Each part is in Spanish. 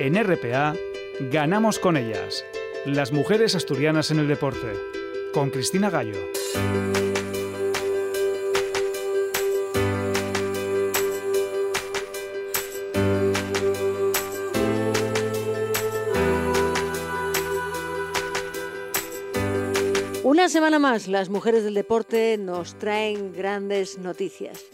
En RPA, ganamos con ellas. Las mujeres asturianas en el deporte. Con Cristina Gallo. Una semana más, las mujeres del deporte nos traen grandes noticias.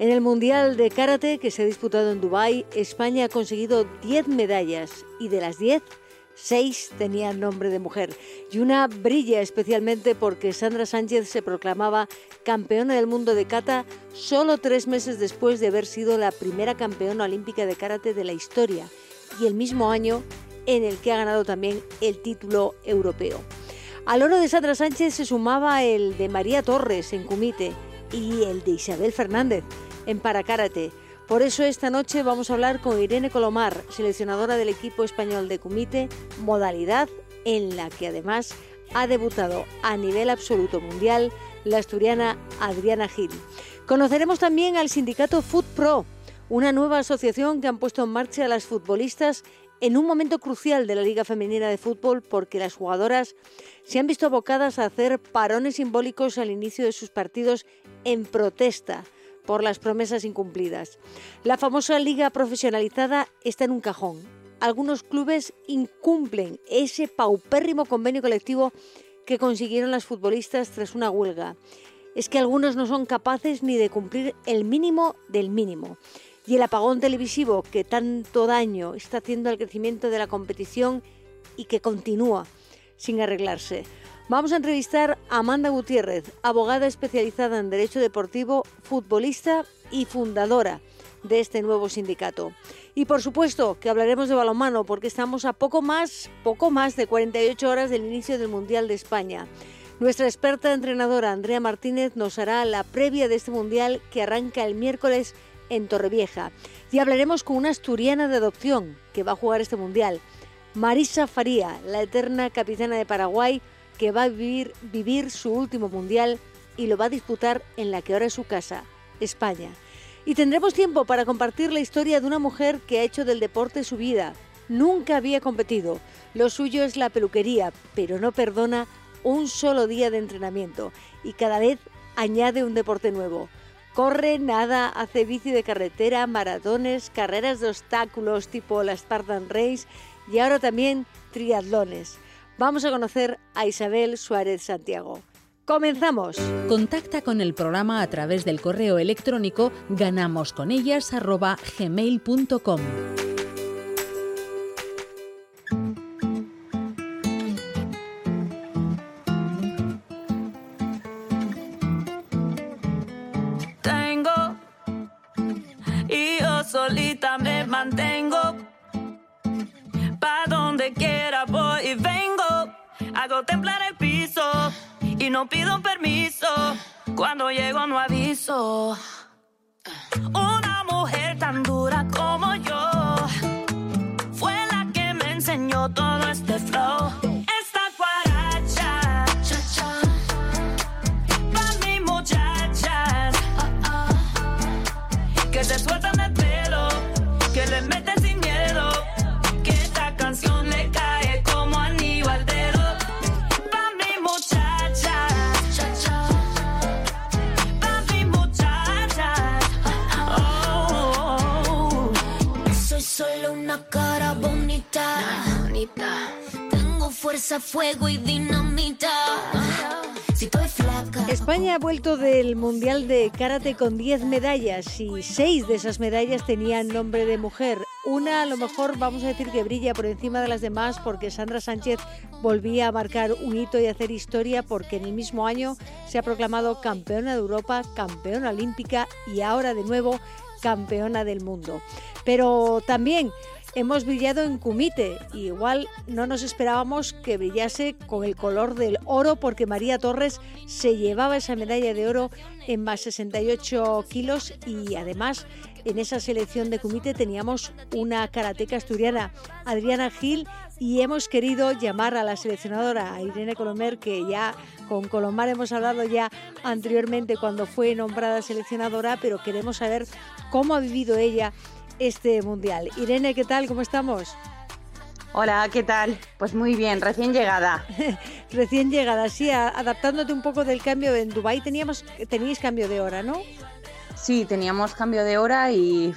En el Mundial de Karate que se ha disputado en Dubái, España ha conseguido 10 medallas y de las 10, 6 tenían nombre de mujer. Y una brilla especialmente porque Sandra Sánchez se proclamaba campeona del mundo de kata solo tres meses después de haber sido la primera campeona olímpica de karate de la historia y el mismo año en el que ha ganado también el título europeo. Al oro de Sandra Sánchez se sumaba el de María Torres en Kumite y el de Isabel Fernández en Paracárate. Por eso esta noche vamos a hablar con Irene Colomar, seleccionadora del equipo español de Kumite, modalidad en la que además ha debutado a nivel absoluto mundial la asturiana Adriana Gil. Conoceremos también al sindicato Food Pro, una nueva asociación que han puesto en marcha las futbolistas en un momento crucial de la Liga Femenina de Fútbol porque las jugadoras se han visto abocadas a hacer parones simbólicos al inicio de sus partidos en protesta por las promesas incumplidas. La famosa liga profesionalizada está en un cajón. Algunos clubes incumplen ese paupérrimo convenio colectivo que consiguieron las futbolistas tras una huelga. Es que algunos no son capaces ni de cumplir el mínimo del mínimo y el apagón televisivo que tanto daño está haciendo al crecimiento de la competición y que continúa sin arreglarse. Vamos a entrevistar a Amanda Gutiérrez, abogada especializada en Derecho Deportivo, futbolista y fundadora de este nuevo sindicato. Y por supuesto que hablaremos de balonmano porque estamos a poco más, poco más de 48 horas del inicio del Mundial de España. Nuestra experta entrenadora Andrea Martínez nos hará la previa de este Mundial que arranca el miércoles en Torrevieja. Y hablaremos con una asturiana de adopción que va a jugar este Mundial, Marisa Faría, la eterna capitana de Paraguay, que va a vivir, su último Mundial y lo va a disputar en la que ahora es su casa, España. Y tendremos tiempo para compartir la historia de una mujer que ha hecho del deporte su vida. Nunca había competido. Lo suyo es la peluquería, pero no perdona un solo día de entrenamiento y cada vez añade un deporte nuevo. Corre, nada, hace bici de carretera, maratones, carreras de obstáculos tipo la Spartan Race y ahora también triatlones. Vamos a conocer a Isabel Suárez Santiago. ¡Comenzamos! Contacta con el programa a través del correo electrónico ganamosconellas.gmail.com Hago temblar el piso y no pido permiso. Cuando llego no aviso. Una mujer tan dura como yo fue la que me enseñó todo este flow. Fuego y dinamita. España ha vuelto del Mundial de Karate con 10 medallas y 6 de esas medallas tenían nombre de mujer. Una a lo mejor vamos a decir que brilla por encima de las demás porque Sandra Sánchez volvía a marcar un hito y hacer historia porque en el mismo año se ha proclamado campeona de Europa, campeona olímpica y ahora de nuevo campeona del mundo. Pero también hemos brillado en Kumite. igual no nos esperábamos que brillase con el color del oro porque María Torres se llevaba esa medalla de oro en más 68 kilos y además en esa selección de Kumite teníamos una karateca asturiana, Adriana Gil, y hemos querido llamar a la seleccionadora, a Irene Colomer, que ya con Colomar hemos hablado ya anteriormente cuando fue nombrada seleccionadora, pero queremos saber cómo ha vivido ella este mundial. Irene, ¿qué tal? ¿Cómo estamos? Hola, ¿qué tal? Pues muy bien, recién llegada. recién llegada, sí, adaptándote un poco del cambio. En Dubái teníamos, teníais cambio de hora, ¿no? Sí, teníamos cambio de hora y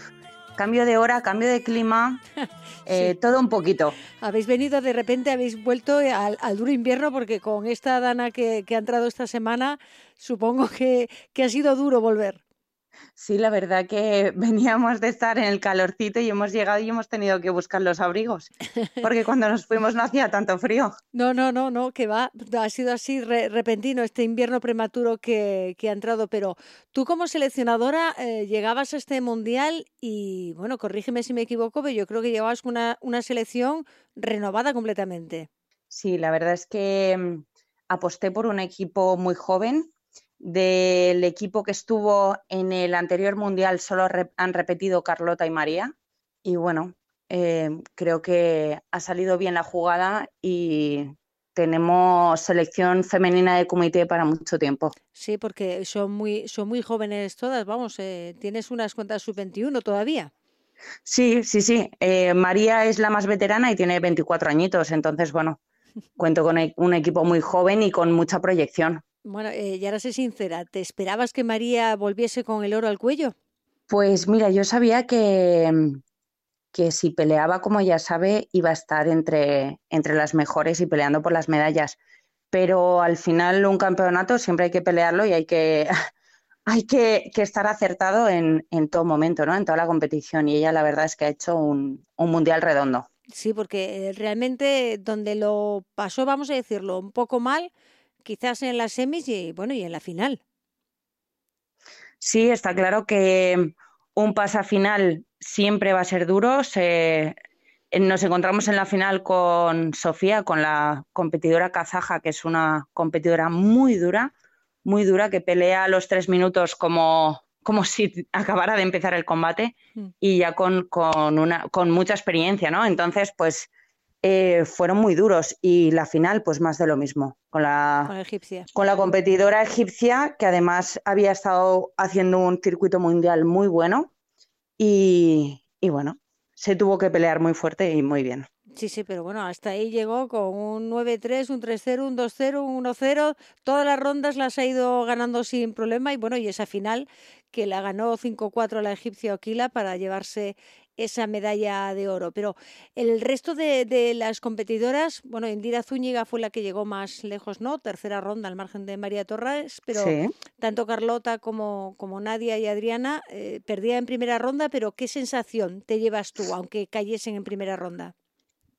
cambio de hora, cambio de clima, eh, todo un poquito. Habéis venido de repente, habéis vuelto al, duro invierno porque con esta dana que, ha entrado esta semana, supongo que ha sido duro volver. Sí, la verdad que veníamos de estar en el calorcito y hemos llegado y hemos tenido que buscar los abrigos, porque cuando nos fuimos no hacía tanto frío. No, no, no, no, que va, ha sido así repentino este invierno prematuro que, ha entrado, pero tú como seleccionadora eh, llegabas a este mundial y, bueno, corrígeme si me equivoco, pero yo creo que llevabas una, una selección renovada completamente. Sí, la verdad es que mm, aposté por un equipo muy joven, del equipo que estuvo en el anterior mundial solo han repetido Carlota y María. Y bueno, eh, creo que ha salido bien la jugada y tenemos selección femenina de comité para mucho tiempo. Sí, porque son muy, son muy jóvenes todas, vamos, eh, tienes unas cuantas sub-21 todavía. Sí, sí, sí. Eh, María es la más veterana y tiene 24 añitos, entonces, bueno, cuento con e-, un equipo muy joven y con mucha proyección. Bueno, eh, y ahora sé sincera, ¿te esperabas que María volviese con el oro al cuello? Pues mira, yo sabía que, mm, que si peleaba, como ya sabe, iba a estar entre, entre las mejores y peleando por las medallas. Pero al final un campeonato siempre hay que pelearlo y hay que, hay que, estar acertado en, en, todo momento, ¿no? En toda la competición. Y ella la verdad es que ha hecho un, un mundial redondo. Sí, porque eh, realmente donde lo pasó, vamos a decirlo, un poco mal, quizás en las semis y bueno, y en la final. Sí, está claro que un pasa final siempre va a ser duro. Nos encontramos en la final con Sofía, con la competidora kazaja, que es una competidora muy dura, muy dura, que pelea a los tres minutos como, como si acabara de empezar el combate mm. y ya con, con, una, con mucha experiencia, ¿no? Entonces, pues eh, fueron muy duros y la final pues más de lo mismo con la, con, la competidora egipcia que además había estado haciendo un circuito mundial muy bueno y, y bueno, se tuvo que pelear muy fuerte y muy bien. Sí, sí, pero bueno, hasta ahí llegó con un 9-3, un 3-0, un 2-0, un 1-0. Todas las rondas las ha ido ganando sin problema y bueno, y esa final que la ganó 5-4 la egipcia Oquila para llevarse esa medalla de oro. Pero el resto de, las competidoras, bueno, Indira Zúñiga fue la que llegó más lejos, ¿no? Tercera ronda al margen de María Torres, pero tanto Carlota como, como Nadia y Adriana eh, perdían en primera ronda, pero ¿qué sensación te llevas tú, aunque cayesen en primera ronda?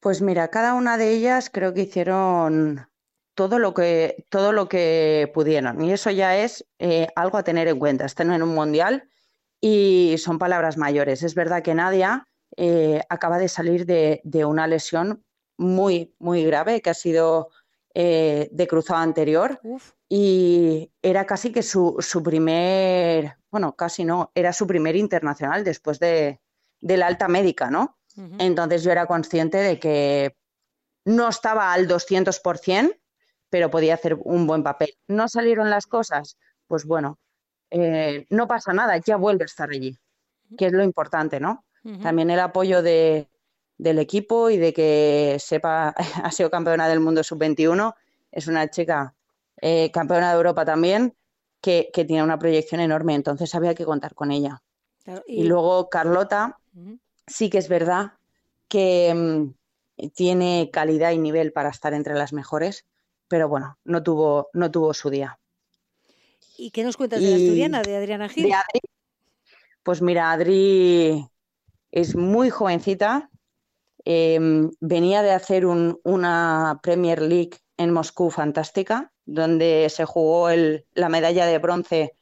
Pues mira, cada una de ellas creo que hicieron todo lo que, todo lo que pudieron. Y eso ya es eh, algo a tener en cuenta. Están en un mundial y son palabras mayores. Es verdad que Nadia eh, acaba de salir de, una lesión muy, muy grave que ha sido eh, de cruzado anterior y era casi que su, primer, bueno, casi no, era su primer internacional después de, la alta médica, ¿no? Entonces yo era consciente de que no estaba al 200%, pero podía hacer un buen papel. ¿No salieron las cosas? Pues bueno, eh, no pasa nada, ya vuelve a estar allí, que es lo importante, ¿no? También el apoyo de, del equipo y de que sepa, ha sido campeona del mundo sub-21, es una chica eh, campeona de Europa también, que, tiene una proyección enorme, entonces había que contar con ella. y... luego Carlota, sí que es verdad que mm, tiene calidad y nivel para estar entre las mejores, pero bueno, no tuvo, no tuvo su día. ¿Y qué nos cuentas de la asturiana, de Adriana Gil? pues mira, Adri es muy jovencita. Em, venía de hacer una Premier League en Moscú fantástica, donde se jugó la medalla de bronce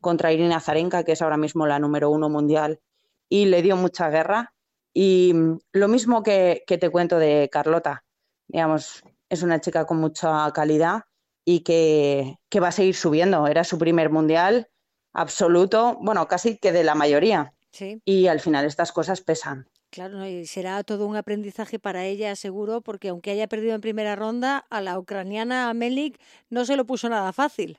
contra Irina Zarenka, que es ahora mismo la número uno mundial, y le dio mucha guerra. Y mm, lo mismo que, que te cuento de Carlota, digamos, es una chica con mucha calidad y que, va a seguir subiendo. Era su primer mundial absoluto, bueno, casi que de la mayoría. Y al final estas cosas pesan. Claro, y será todo un aprendizaje para ella, seguro, porque aunque haya perdido en primera ronda, a la ucraniana Melik no se lo puso nada fácil.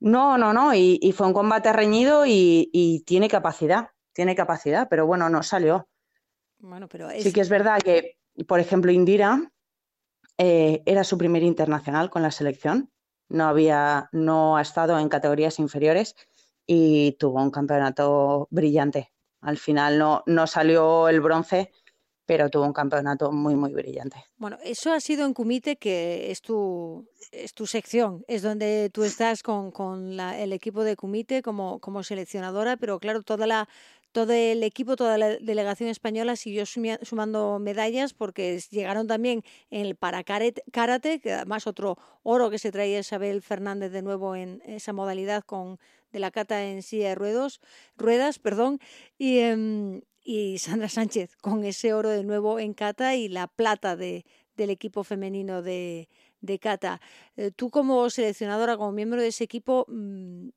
No, no, no, y, fue un combate reñido y, tiene capacidad, tiene capacidad, pero bueno, no salió. Bueno, pero Sí que es verdad que por ejemplo, Indira eh, era su primer internacional con la selección, no, había, no ha estado en categorías inferiores y tuvo un campeonato brillante. Al final no, no salió el bronce, pero tuvo un campeonato muy, muy brillante. Bueno, eso ha sido en Kumite, que es tu, es tu sección, es donde tú estás con, con el equipo de Kumite como, como seleccionadora, pero claro, toda la, todo el equipo, toda la delegación española siguió sumando medallas porque llegaron también en el para karate, que además otro oro que se traía Isabel Fernández de nuevo en esa modalidad con de la cata en silla de ruedos, ruedas, perdón, y, em, y Sandra Sánchez con ese oro de nuevo en cata y la plata de, del equipo femenino de, de cata. Eh, tú como seleccionadora, como miembro de ese equipo, mm, eh,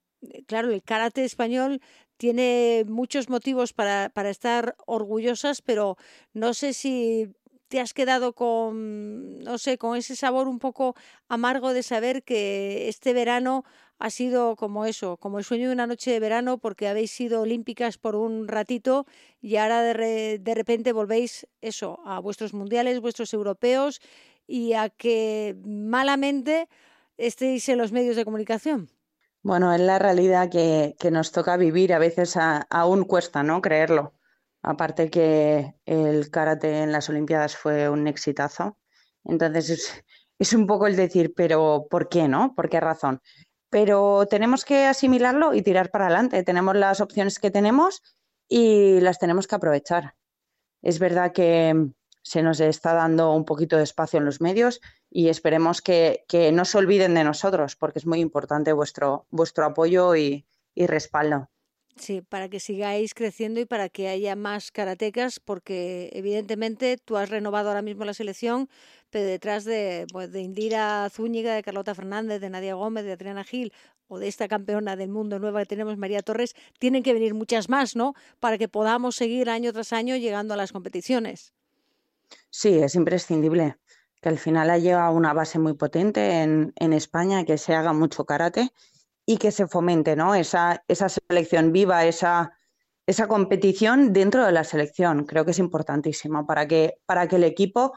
claro, el karate español tiene muchos motivos para, para estar orgullosas, pero no sé si te has quedado con, no sé, con ese sabor un poco amargo de saber que este verano ha sido como eso, como el sueño de una noche de verano porque habéis sido olímpicas por un ratito y ahora de, de repente volvéis eso, a vuestros mundiales, vuestros europeos y a que malamente estéis en los medios de comunicación. Bueno, es la realidad que, que nos toca vivir, a veces aún cuesta, ¿no? Creerlo. Aparte que el karate en las Olimpiadas fue un exitazo. Entonces es, es un poco el decir, pero ¿por qué no? ¿Por qué razón? Pero tenemos que asimilarlo y tirar para adelante. Tenemos las opciones que tenemos y las tenemos que aprovechar. Es verdad que se nos está dando un poquito de espacio en los medios y esperemos que, que no se olviden de nosotros, porque es muy importante vuestro, vuestro apoyo y, y respaldo. Sí, para que sigáis creciendo y para que haya más karatecas, porque evidentemente tú has renovado ahora mismo la selección, pero detrás de, pues, de Indira Zúñiga, de Carlota Fernández, de Nadia Gómez, de Adriana Gil o de esta campeona del mundo nueva que tenemos, María Torres, tienen que venir muchas más, ¿no? Para que podamos seguir año tras año llegando a las competiciones. Sí, es imprescindible que al final haya una base muy potente en, en España, que se haga mucho karate y que se fomente ¿no? esa, esa selección viva, esa, esa competición dentro de la selección. Creo que es importantísimo para que, para que el equipo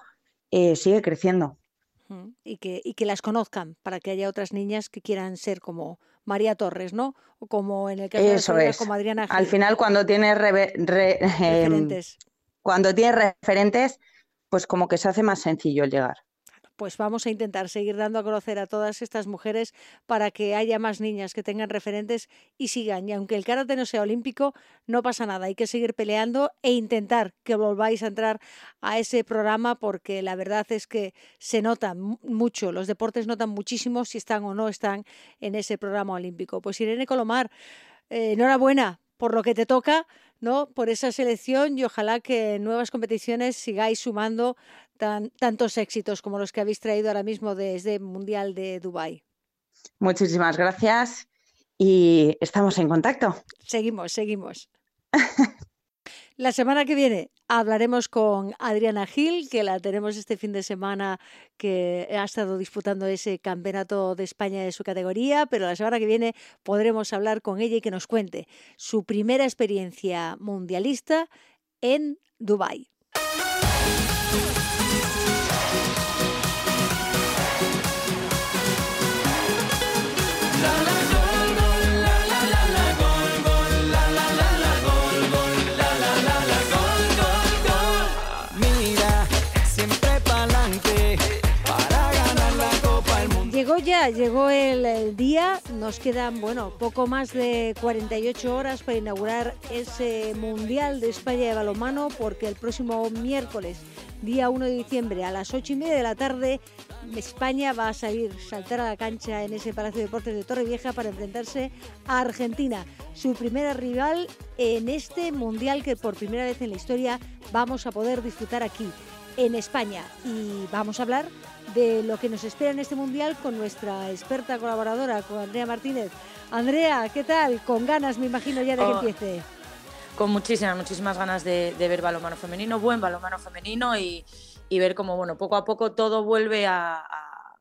eh, siga creciendo. Y que, y que las conozcan, para que haya otras niñas que quieran ser como María Torres, ¿no? O como en el caso Eso de como Adriana Gil. Al final, cuando tienes re, re, em, referentes. cuando tienes referentes, pues como que se hace más sencillo el llegar pues vamos a intentar seguir dando a conocer a todas estas mujeres para que haya más niñas que tengan referentes y sigan. Y aunque el karate no sea olímpico, no pasa nada. Hay que seguir peleando e intentar que volváis a entrar a ese programa porque la verdad es que se nota mucho. Los deportes notan muchísimo si están o no están en ese programa olímpico. Pues Irene Colomar, eh, enhorabuena por lo que te toca, ¿no? Por esa selección y ojalá que en nuevas competiciones sigáis sumando tan, tantos éxitos como los que habéis traído ahora mismo desde el Mundial de Dubái. Muchísimas gracias y estamos en contacto. Seguimos, seguimos. La semana que viene hablaremos con Adriana Gil, que la tenemos este fin de semana, que ha estado disputando ese campeonato de España de su categoría, pero la semana que viene podremos hablar con ella y que nos cuente su primera experiencia mundialista en Dubái. Llegó el, día, nos quedan, bueno, poco más de 48 horas para inaugurar ese Mundial de España de balonmano, porque el próximo miércoles, día 1 de diciembre, a las 8 y media de la tarde, España va a salir, saltar a la cancha en ese Palacio de Deportes de Torrevieja para enfrentarse a Argentina, su primera rival en este Mundial que por primera vez en la historia vamos a poder disfrutar aquí, en España. Y vamos a hablar de lo que nos espera en este mundial con nuestra experta colaboradora, con Andrea Martínez. Andrea, ¿qué tal? Con ganas, me imagino, ya de Oh, que empiece. Con muchísimas, muchísimas ganas de, de ver balonmano femenino, buen balonmano femenino y, y ver cómo, bueno, poco a poco todo vuelve a, a,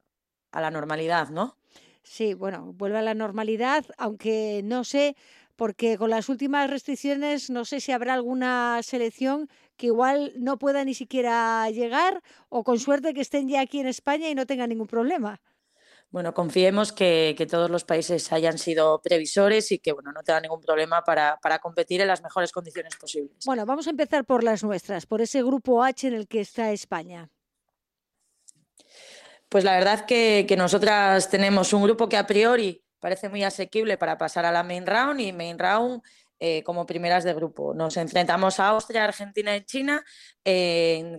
a la normalidad, ¿no? Sí, bueno, vuelve a la normalidad, aunque no sé porque con las últimas restricciones no sé si habrá alguna selección que igual no pueda ni siquiera llegar o con suerte que estén ya aquí en España y no tengan ningún problema. Bueno, confiemos que, todos los países hayan sido previsores y que bueno, no tengan ningún problema para, competir en las mejores condiciones posibles. Bueno, vamos a empezar por las nuestras, por ese grupo H en el que está España. Pues la verdad que, que nosotras tenemos un grupo que a priori parece muy asequible para pasar a la main round y main round eh, como primeras de grupo. Nos enfrentamos a Austria, Argentina y China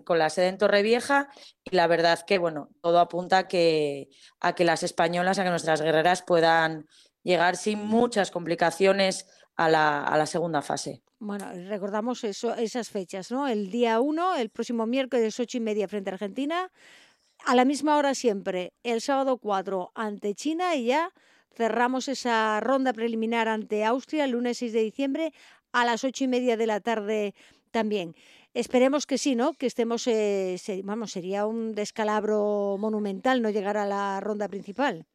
con la sede en Torrevieja y la verdad que bueno, todo apunta a que, a que las españolas, a que nuestras guerreras puedan llegar sin muchas complicaciones a la, segunda fase. Bueno, recordamos eso, esas fechas, ¿no? El día 1, el próximo miércoles, ocho y media frente a Argentina, a la misma hora siempre, el sábado 4 ante China y ya Cerramos esa ronda preliminar ante Austria el lunes 6 de diciembre a las ocho y media de la tarde también. Esperemos que sí, ¿no? Que estemos, eh, vamos, sería un descalabro monumental no llegar a la ronda principal.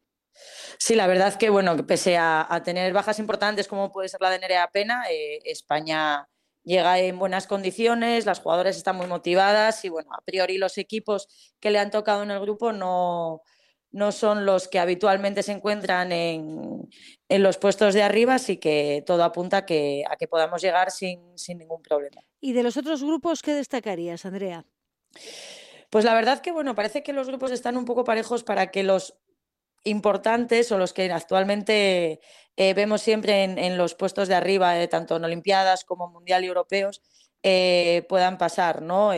Sí, la verdad que, bueno, pese a, tener bajas importantes como puede ser la de Nerea Pena, eh, España llega en buenas condiciones, las jugadoras están muy motivadas y, bueno, a priori los equipos que le han tocado en el grupo no, no son los que habitualmente se encuentran en, los puestos de arriba, así que todo apunta a que, a que podamos llegar sin, ningún problema. ¿Y de los otros grupos qué destacarías, Andrea? Pues la verdad que bueno, parece que los grupos están un poco parejos para que los importantes o los que actualmente eh, vemos siempre en, los puestos de arriba, eh, tanto en Olimpiadas como Mundial y Europeos, eh, puedan pasar, ¿no?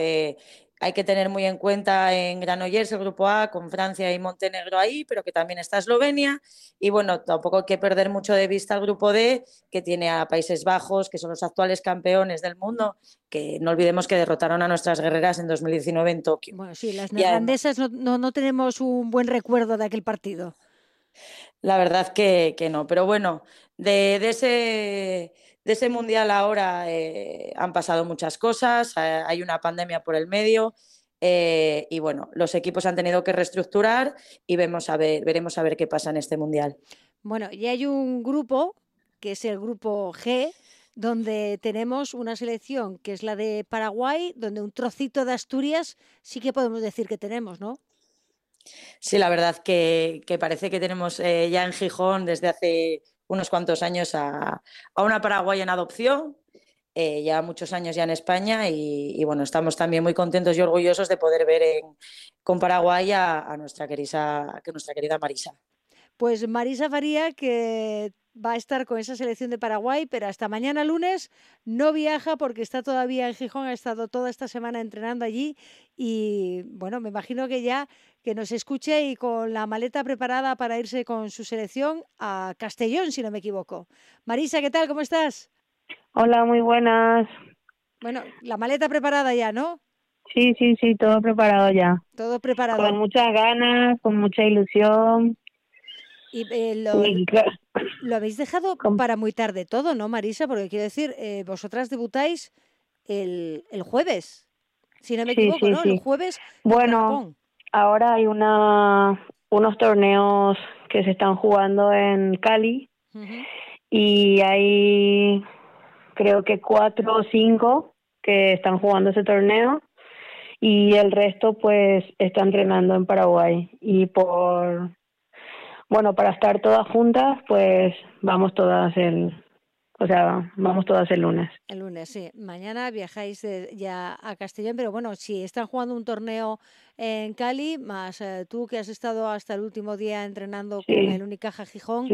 Hay que tener muy en cuenta en Granollers el grupo A con Francia y Montenegro ahí, pero que también está Eslovenia. Y bueno, tampoco hay que perder mucho de vista el grupo D, que tiene a Países Bajos, que son los actuales campeones del mundo, que no olvidemos que derrotaron a nuestras guerreras en 2019 en Tokio. Bueno, sí, las neerlandesas no, no, tenemos un buen recuerdo de aquel partido. La verdad que, que no, pero bueno, de, de ese de ese mundial ahora eh, han pasado muchas cosas, eh, hay una pandemia por el medio eh, y bueno, los equipos han tenido que reestructurar y vemos a ver, veremos a ver qué pasa en este mundial. Bueno, y hay un grupo que es el grupo G, donde tenemos una selección que es la de Paraguay, donde un trocito de Asturias sí que podemos decir que tenemos, ¿no? Sí, la verdad que, que parece que tenemos ya en Gijón desde hace unos cuantos años a, una paraguaya en adopción, eh, ya muchos años ya en España y, bueno, estamos también muy contentos y orgullosos de poder ver con Paraguay a, nuestra, querida, nuestra querida Marisa. Pues Marisa Faría, que va a estar con esa selección de Paraguay, pero hasta mañana lunes no viaja porque está todavía en Gijón, ha estado toda esta semana entrenando allí y bueno, me imagino que ya que nos escuche y con la maleta preparada para irse con su selección a Castellón, si no me equivoco. Marisa, ¿qué tal? ¿Cómo estás? Hola, muy buenas. Bueno, la maleta preparada ya, ¿no? Sí, sí, sí, todo preparado ya. Todo preparado. Con muchas ganas, con mucha ilusión. Y eh, lo, habéis dejado para muy tarde todo, ¿no, Marisa? Porque quiero decir, eh, vosotras debutáis el, el, jueves, si no me equivoco, ¿no? El jueves. Bueno, ahora hay una unos torneos que se están jugando en Cali y hay creo que cuatro o cinco que están jugando ese torneo y el resto pues está entrenando en Paraguay y por bueno, para estar todas juntas, pues vamos todas el, o sea, vamos todas el lunes. El lunes, sí. Mañana viajáis ya a Castellón, pero bueno, si están jugando un torneo en Cali, más eh, tú que has estado hasta el último día entrenando con el Unicaja Gijón,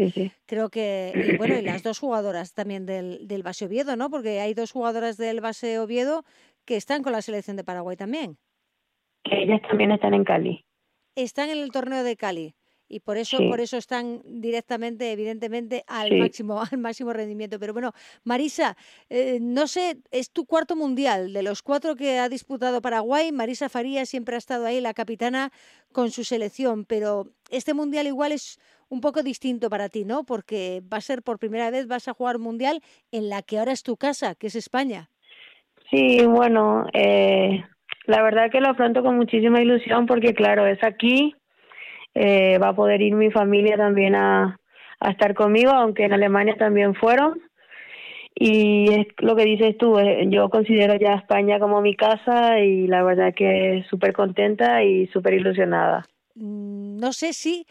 creo que, y bueno, y las dos jugadoras también del, del Base Oviedo, ¿no? Porque hay dos jugadoras del Base Oviedo que están con la selección de Paraguay también. Ellas también están en Cali. Están en el torneo de Cali y por eso por eso están directamente evidentemente al máximo al máximo rendimiento. Pero bueno Marisa eh, no sé es tu cuarto mundial. De los cuatro que ha disputado Paraguay Marisa Faría siempre ha estado ahí la capitana con su selección. Pero este mundial igual es un poco distinto para ti no porque va a ser por primera vez vas a jugar un mundial en la que ahora es tu casa que es España. Sí bueno eh, la verdad que lo afronto con muchísima ilusión porque claro es aquí eh, va a poder ir mi familia también a, a estar conmigo, aunque en Alemania también fueron. Y es lo que dices tú, eh, yo considero ya España como mi casa y la verdad que súper contenta y súper ilusionada. Mm, no sé si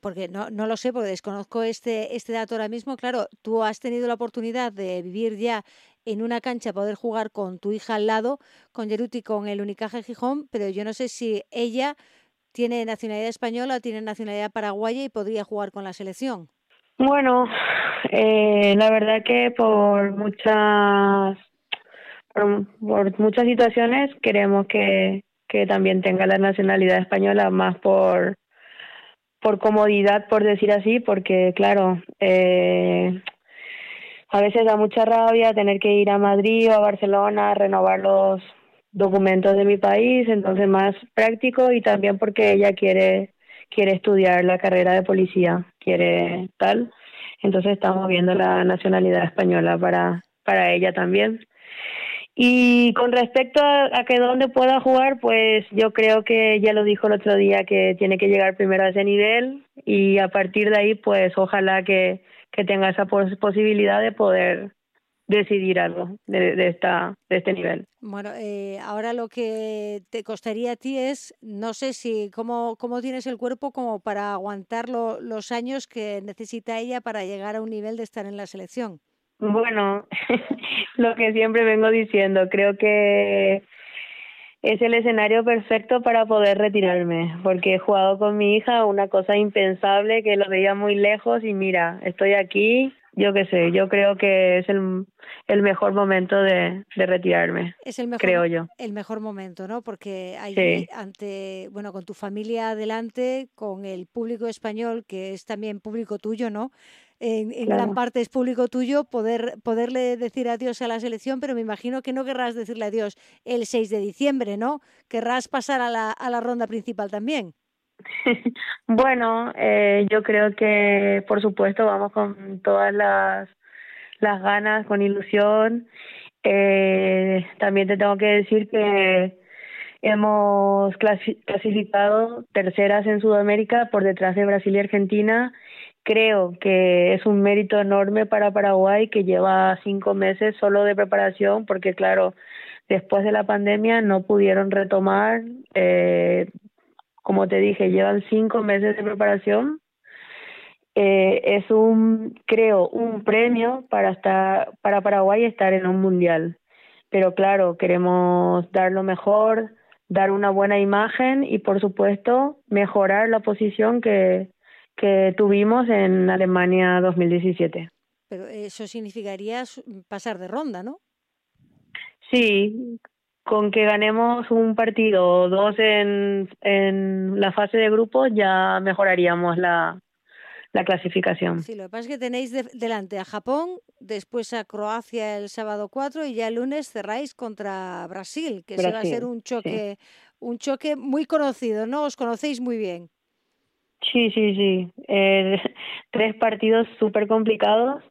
porque no, no lo sé, porque desconozco este, este dato ahora mismo. Claro, tú has tenido la oportunidad de vivir ya en una cancha, poder jugar con tu hija al lado, con Yeruti, con el Unicaja Gijón, pero yo no sé si ella tiene nacionalidad española o tiene nacionalidad paraguaya y podría jugar con la selección. Bueno, eh, la verdad que por muchas por, muchas situaciones queremos que, que también tenga la nacionalidad española más por por comodidad, por decir así, porque claro, eh, a veces da mucha rabia tener que ir a Madrid o a Barcelona a renovar los documentos de mi país, entonces más práctico y también porque ella quiere quiere estudiar la carrera de policía, quiere tal, entonces estamos viendo la nacionalidad española para para ella también. Y con respecto a, que dónde pueda jugar, pues yo creo que ya lo dijo el otro día que tiene que llegar primero a ese nivel y a partir de ahí, pues ojalá que, que tenga esa posibilidad de poder decidir algo de, de, esta, de este nivel. Bueno, eh, ahora lo que te costaría a ti es, no sé si, cómo, cómo tienes el cuerpo como para aguantar los años que necesita ella para llegar a un nivel de estar en la selección. Bueno, lo que siempre vengo diciendo, creo que es el escenario perfecto para poder retirarme, porque he jugado con mi hija una cosa impensable que lo veía muy lejos y mira, estoy aquí, yo qué sé, yo creo que es el, el mejor momento de, de retirarme, es el mejor, creo yo. El mejor momento, ¿no? Porque ahí ante, bueno, con tu familia adelante, con el público español, que es también público tuyo, ¿no? en, en Claro. gran parte es público tuyo, poder, poderle decir adiós a la selección, pero me imagino que no querrás decirle adiós el 6 de diciembre, ¿no? Querrás pasar a la, a la ronda principal también. Bueno, eh, yo creo que por supuesto vamos con todas las, las ganas, con ilusión. Eh, también te tengo que decir que hemos clasi- clasificado terceras en Sudamérica por detrás de Brasil y Argentina. Creo que es un mérito enorme para Paraguay que lleva cinco meses solo de preparación porque claro, después de la pandemia no pudieron retomar. Eh, como te dije, llevan cinco meses de preparación. Eh, es un, creo, un premio para estar, para Paraguay estar en un mundial. Pero claro, queremos dar lo mejor, dar una buena imagen y por supuesto mejorar la posición que, que tuvimos en Alemania 2017. Pero eso significaría pasar de ronda, ¿no? Sí, con que ganemos un partido o dos en, en la fase de grupos ya mejoraríamos la, la clasificación. Sí, lo que pasa es que tenéis de- delante a Japón, después a Croacia el sábado 4 y ya el lunes cerráis contra Brasil, que ese va a ser Brasil, un sí. choque, un choque muy conocido, ¿no? Os conocéis muy bien. Sí, sí, sí. Eh, tres partidos súper complicados.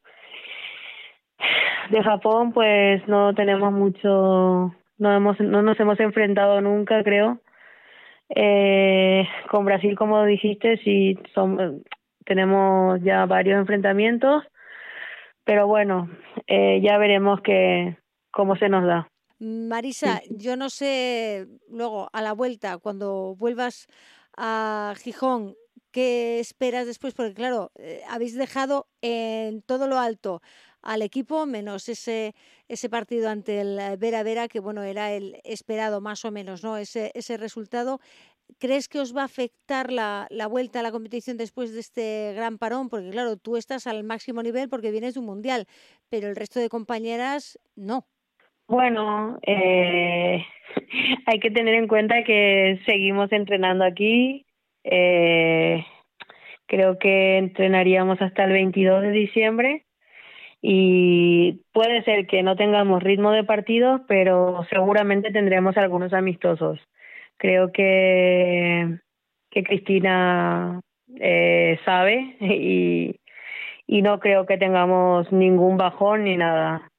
De Japón, pues no tenemos mucho, no hemos, no nos hemos enfrentado nunca, creo. Eh, con Brasil, como dijiste, sí son, tenemos ya varios enfrentamientos, pero bueno, eh, ya veremos que cómo se nos da. Marisa, yo no sé, luego a la vuelta, cuando vuelvas a Gijón, ¿qué esperas después? Porque claro, eh, habéis dejado en todo lo alto al equipo, menos ese, ese partido ante el eh, Vera Vera, que bueno, era el esperado más o menos, ¿no? Ese, ese resultado. ¿Crees que os va a afectar la, la vuelta a la competición después de este gran parón? Porque claro, tú estás al máximo nivel porque vienes de un mundial, pero el resto de compañeras no. Bueno, eh, hay que tener en cuenta que seguimos entrenando aquí. Eh, creo que entrenaríamos hasta el 22 de diciembre y puede ser que no tengamos ritmo de partidos, pero seguramente tendremos algunos amistosos. Creo que, que Cristina eh, sabe y, y no creo que tengamos ningún bajón ni nada.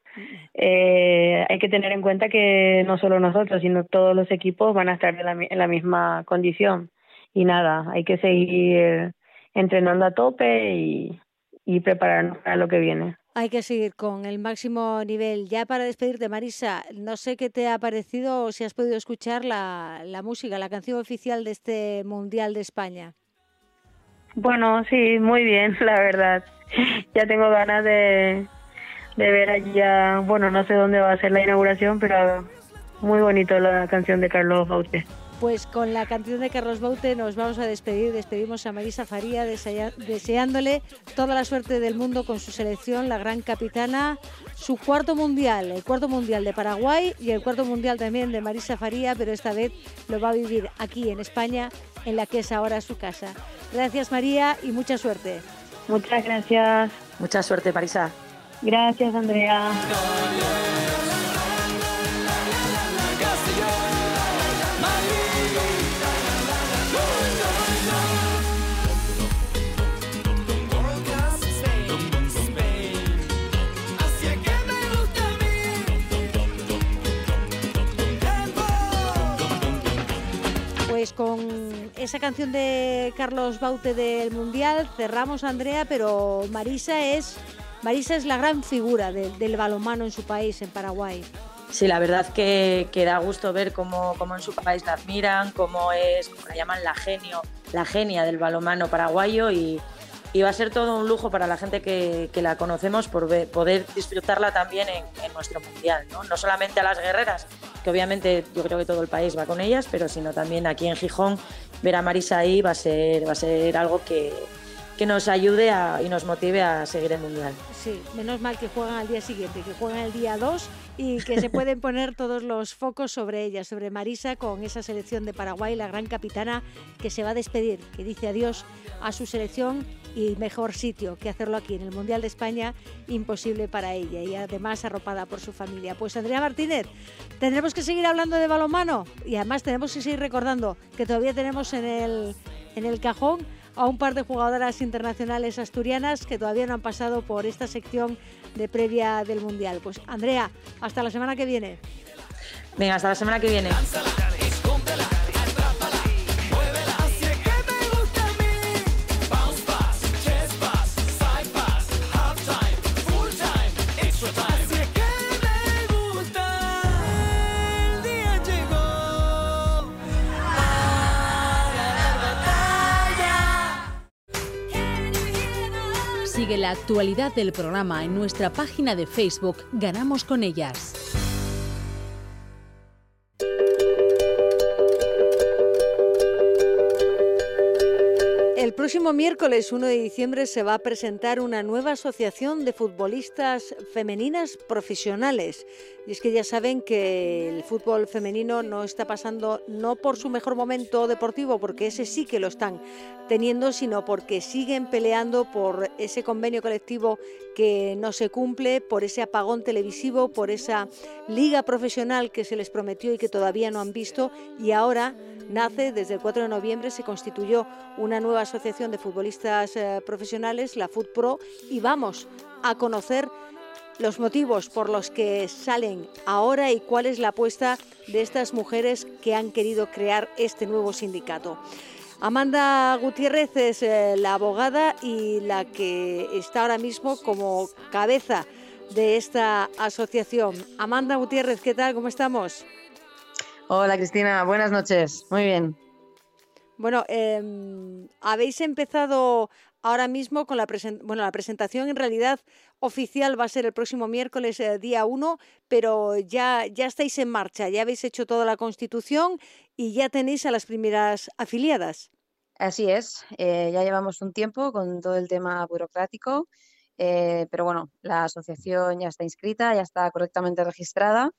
Eh, hay que tener en cuenta que no solo nosotros, sino todos los equipos van a estar en la, en la misma condición. Y nada, hay que seguir entrenando a tope y, y prepararnos para lo que viene. Hay que seguir con el máximo nivel. Ya para despedirte, Marisa, no sé qué te ha parecido o si has podido escuchar la, la música, la canción oficial de este Mundial de España. Bueno, sí, muy bien, la verdad. Ya tengo ganas de, de ver allá, bueno, no sé dónde va a ser la inauguración, pero muy bonito la canción de Carlos Baute. Pues con la canción de Carlos Baute nos vamos a despedir. Despedimos a Marisa Faría deseándole toda la suerte del mundo con su selección, la gran capitana, su cuarto mundial, el cuarto mundial de Paraguay y el cuarto mundial también de Marisa Faría, pero esta vez lo va a vivir aquí en España, en la que es ahora su casa. Gracias María y mucha suerte. Muchas gracias. Mucha suerte, Marisa. Gracias, Andrea. Pues con esa canción de Carlos Baute del Mundial cerramos, Andrea, pero Marisa es, Marisa es la gran figura del balonmano en su país, en Paraguay. Sí, la verdad que, que da gusto ver cómo, cómo, en su país la admiran, cómo es, como la llaman, la genio, la genia del balonmano paraguayo y, y va a ser todo un lujo para la gente que, que la conocemos por poder disfrutarla también en, en nuestro mundial, ¿no? no solamente a las guerreras, que obviamente yo creo que todo el país va con ellas, pero sino también aquí en Gijón ver a Marisa ahí va a ser, va a ser algo que, que nos ayude a, y nos motive a seguir el Mundial. Sí, menos mal que juegan al día siguiente, que juegan el día 2 y que se pueden poner todos los focos sobre ella, sobre Marisa, con esa selección de Paraguay, la gran capitana que se va a despedir, que dice adiós a su selección y mejor sitio que hacerlo aquí en el Mundial de España, imposible para ella y además arropada por su familia. Pues Andrea Martínez, tendremos que seguir hablando de balonmano y además tenemos que seguir recordando que todavía tenemos en el, en el cajón a un par de jugadoras internacionales asturianas que todavía no han pasado por esta sección de previa del Mundial. Pues Andrea, hasta la semana que viene. Venga, hasta la semana que viene. Sigue la actualidad del programa en nuestra página de Facebook Ganamos con ellas. El próximo miércoles 1 de diciembre se va a presentar una nueva asociación de futbolistas femeninas profesionales. Y es que ya saben que el fútbol femenino no está pasando no por su mejor momento deportivo, porque ese sí que lo están teniendo, sino porque siguen peleando por ese convenio colectivo que no se cumple, por ese apagón televisivo, por esa liga profesional que se les prometió y que todavía no han visto. Y ahora nace, desde el 4 de noviembre se constituyó una nueva asociación de futbolistas eh, profesionales, la FUTPRO, y vamos a conocer los motivos por los que salen ahora y cuál es la apuesta de estas mujeres que han querido crear este nuevo sindicato. Amanda Gutiérrez es eh, la abogada y la que está ahora mismo como cabeza de esta asociación. Amanda Gutiérrez, ¿qué tal? ¿Cómo estamos? Hola Cristina, buenas noches. Muy bien. Bueno, eh, habéis empezado ahora mismo con la, bueno, la presentación en realidad oficial va a ser el próximo miércoles eh, día 1, pero ya, ya estáis en marcha, ya habéis hecho toda la constitución y ya tenéis a las primeras afiliadas. Así es, eh, ya llevamos un tiempo con todo el tema burocrático, eh, pero bueno, la asociación ya está inscrita, ya está correctamente registrada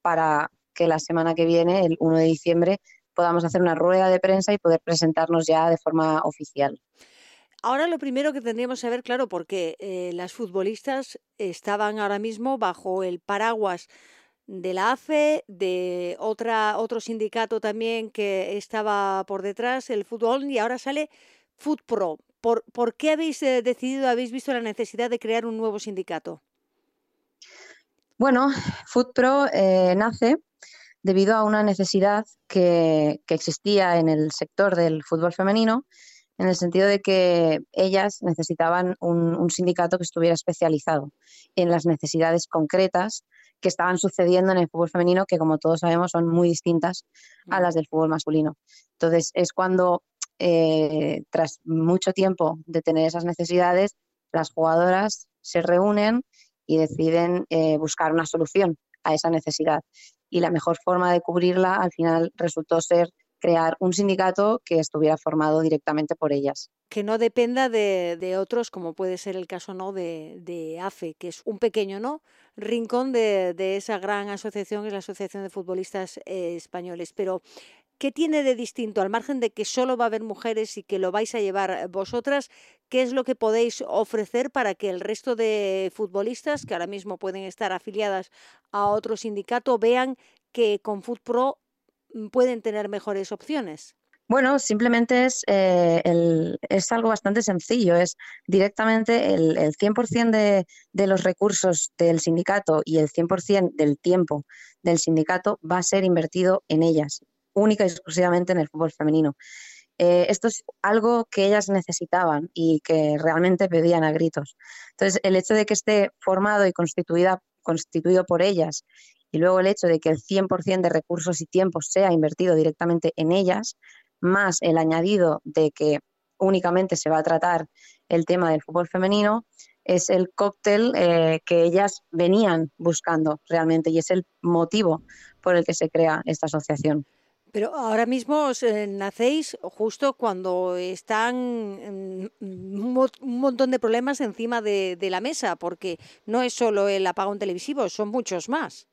para que la semana que viene, el 1 de diciembre, podamos hacer una rueda de prensa y poder presentarnos ya de forma oficial. Ahora lo primero que tendríamos que saber, claro, porque eh, las futbolistas estaban ahora mismo bajo el paraguas de la AFE, de otra, otro sindicato también que estaba por detrás, el fútbol, y ahora sale FutPro. ¿Por, ¿Por qué habéis eh, decidido, habéis visto la necesidad de crear un nuevo sindicato? Bueno, FutPro eh, nace debido a una necesidad que, que existía en el sector del fútbol femenino en el sentido de que ellas necesitaban un, sindicato que estuviera especializado en las necesidades concretas que estaban sucediendo en el fútbol femenino, que como todos sabemos son muy distintas a las del fútbol masculino. Entonces es cuando, eh, tras mucho tiempo de tener esas necesidades, las jugadoras se reúnen y deciden eh, buscar una solución a esa necesidad. Y la mejor forma de cubrirla al final resultó ser crear un sindicato que estuviera formado directamente por ellas. Que no dependa de, otros, como puede ser el caso ¿no? de, AFE, que es un pequeño ¿no? rincón de, esa gran asociación, que es la Asociación de Futbolistas eh, Españoles. Pero ¿Qué tiene de distinto, al margen de que solo va a haber mujeres y que lo vais a llevar vosotras? ¿Qué es lo que podéis ofrecer para que el resto de futbolistas, que ahora mismo pueden estar afiliadas a otro sindicato, vean que con FutPro pueden tener mejores opciones? Bueno, simplemente es, eh, es algo bastante sencillo, es directamente el, el 100% de, de, los recursos del sindicato y el 100% del tiempo del sindicato va a ser invertido en ellas única y exclusivamente en el fútbol femenino. Eh, esto es algo que ellas necesitaban y que realmente pedían a gritos. Entonces, el hecho de que esté formado y constituida, constituido por ellas y luego el hecho de que el 100% de recursos y tiempo sea invertido directamente en ellas, más el añadido de que únicamente se va a tratar el tema del fútbol femenino, es el cóctel eh, que ellas venían buscando realmente y es el motivo por el que se crea esta asociación. Pero ahora mismo eh, nacéis justo cuando están mm, un montón de problemas encima de, la mesa, porque no es solo el apagón televisivo, son muchos más.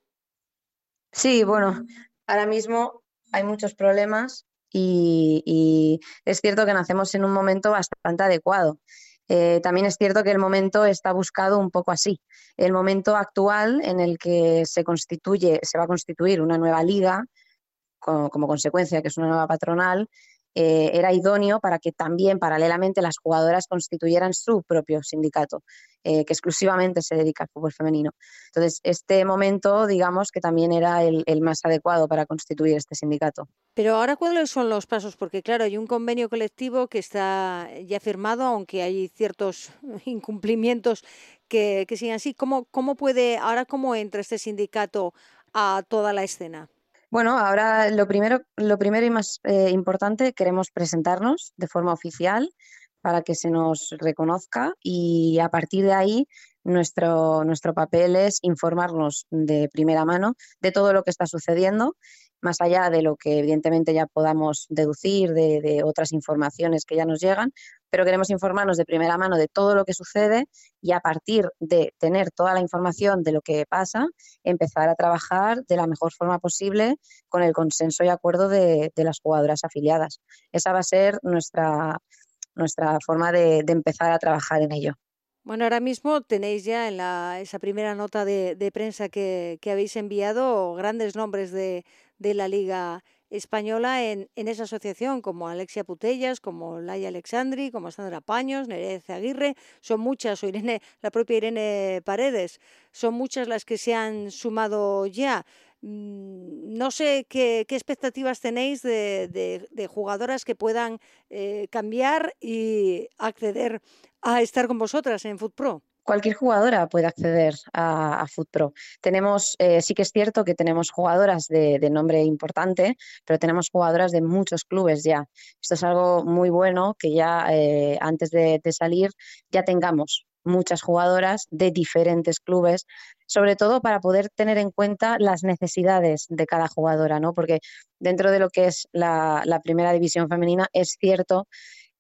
Sí, bueno, ahora mismo hay muchos problemas y, es cierto que nacemos en un momento bastante adecuado. Eh, también es cierto que el momento está buscado un poco así. El momento actual en el que se constituye, se va a constituir una nueva liga, como, consecuencia, que es una nueva patronal, eh, era idóneo para que también paralelamente las jugadoras constituyeran su propio sindicato, eh, que exclusivamente se dedica al fútbol femenino. Entonces, este momento, digamos que también era el, más adecuado para constituir este sindicato. Pero ahora, ¿cuáles son los pasos? Porque, claro, hay un convenio colectivo que está ya firmado, aunque hay ciertos incumplimientos que, que siguen así. ¿Cómo, ¿Cómo puede, ahora cómo entra este sindicato a toda la escena? Bueno, ahora lo primero, lo primero y más eh, importante, queremos presentarnos de forma oficial para que se nos reconozca y a partir de ahí nuestro, nuestro papel es informarnos de primera mano de todo lo que está sucediendo más allá de lo que evidentemente ya podamos deducir de, otras informaciones que ya nos llegan, pero queremos informarnos de primera mano de todo lo que sucede y a partir de tener toda la información de lo que pasa, empezar a trabajar de la mejor forma posible con el consenso y acuerdo de, las jugadoras afiliadas. Esa va a ser nuestra, nuestra forma de, empezar a trabajar en ello. Bueno, ahora mismo tenéis ya en la, esa primera nota de, prensa que, habéis enviado grandes nombres de, de la Liga Española en, en, esa asociación, como Alexia Putellas, como Laia Alexandri, como Sandra Paños, Nerez Aguirre, son muchas, o Irene, la propia Irene Paredes, son muchas las que se han sumado ya. Mm, no sé qué, expectativas tenéis de, jugadoras que puedan eh, cambiar y acceder a estar con vosotras en FootPro cualquier jugadora puede acceder a, a FootPro. Tenemos, eh, sí que es cierto que tenemos jugadoras de, nombre importante, pero tenemos jugadoras de muchos clubes ya. Esto es algo muy bueno que ya eh, antes de, salir ya tengamos muchas jugadoras de diferentes clubes, sobre todo para poder tener en cuenta las necesidades de cada jugadora, ¿no? Porque dentro de lo que es la, la primera división femenina es cierto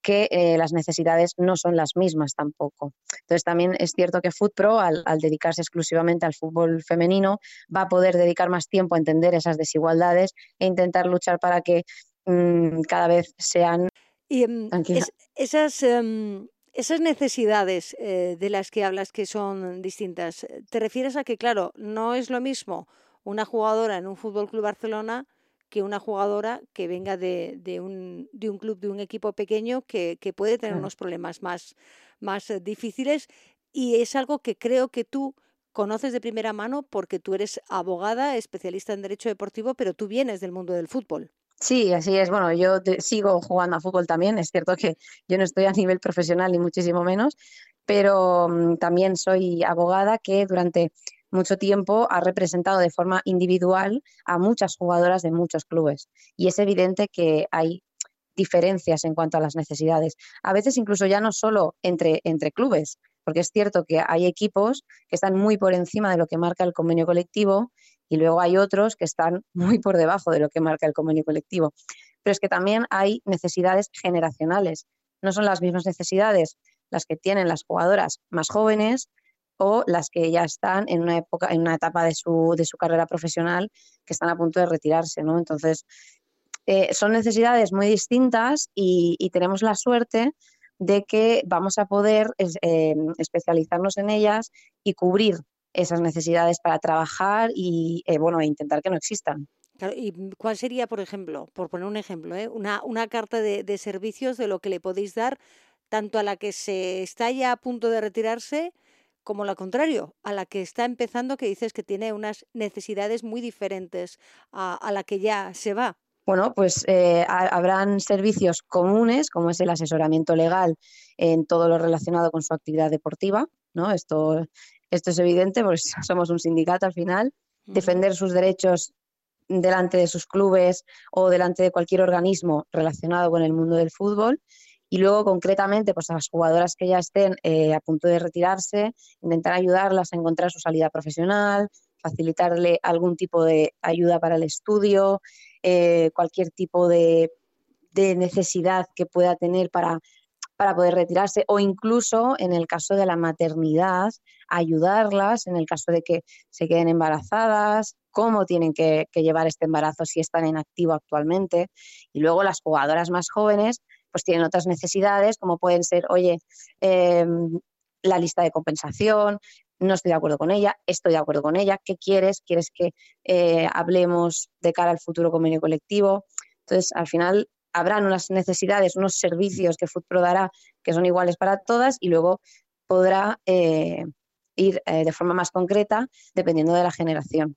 que eh, las necesidades no son las mismas tampoco. Entonces también es cierto que FootPro, al, al dedicarse exclusivamente al fútbol femenino, va a poder dedicar más tiempo a entender esas desigualdades e intentar luchar para que mm, cada vez sean... Y, em, esas, em, esas necesidades eh, de las que hablas que son distintas, ¿te refieres a que, claro, no es lo mismo una jugadora en un Fútbol Club Barcelona que una jugadora que venga de, de, un, de un club, de un equipo pequeño que, que puede tener unos problemas más, más eh, difíciles y es algo que creo que tú conoces de primera mano porque tú eres abogada, especialista en derecho deportivo, pero tú vienes del mundo del fútbol. Sí, así es. Bueno, yo sigo jugando a fútbol también. Es cierto que yo no estoy a nivel profesional ni muchísimo menos, pero mm, también soy abogada que durante mucho tiempo ha representado de forma individual a muchas jugadoras de muchos clubes. Y es evidente que hay diferencias en cuanto a las necesidades. A veces incluso ya no solo entre, entre clubes, porque es cierto que hay equipos que están muy por encima de lo que marca el convenio colectivo y luego hay otros que están muy por debajo de lo que marca el convenio colectivo. Pero es que también hay necesidades generacionales. No son las mismas necesidades las que tienen las jugadoras más jóvenes o las que ya están en una época, en una etapa de su, de su carrera profesional que están a punto de retirarse, ¿no? Entonces, eh, son necesidades muy distintas y, tenemos la suerte de que vamos a poder eh, especializarnos en ellas y cubrir esas necesidades para trabajar y eh, bueno, e intentar que no existan. ¿Y cuál sería, por ejemplo, por poner un ejemplo, una, una, carta de, de, servicios de lo que le podéis dar tanto a la que se está ya a punto de retirarse como lo contrario, a la que está empezando, que dices que tiene unas necesidades muy diferentes a, la que ya se va? Bueno, pues eh, habrán servicios comunes, como es el asesoramiento legal en todo lo relacionado con su actividad deportiva, ¿no? Esto, esto es evidente, pues somos un sindicato al final. Defender sus derechos delante de sus clubes o delante de cualquier organismo relacionado con el mundo del fútbol y luego concretamente pues a las jugadoras que ya estén eh, a punto de retirarse, intentar ayudarlas a encontrar su salida profesional, facilitarle algún tipo de ayuda para el estudio, eh, cualquier tipo de, necesidad que pueda tener para, para poder retirarse o incluso en el caso de la maternidad, ayudarlas en el caso de que se queden embarazadas, cómo tienen que llevar este embarazo si están en activo actualmente. Y luego las jugadoras más jóvenes, pues tienen otras necesidades, como pueden ser, oye, em, la lista de compensación, no estoy de acuerdo con ella, estoy de acuerdo con ella, ¿qué quieres? ¿Quieres que eh, hablemos de cara al futuro convenio colectivo? Entonces, al final habrán unas necesidades, unos servicios que FoodPro dará que son iguales para todas y luego podrá eh, ir eh, de forma más concreta dependiendo de la generación.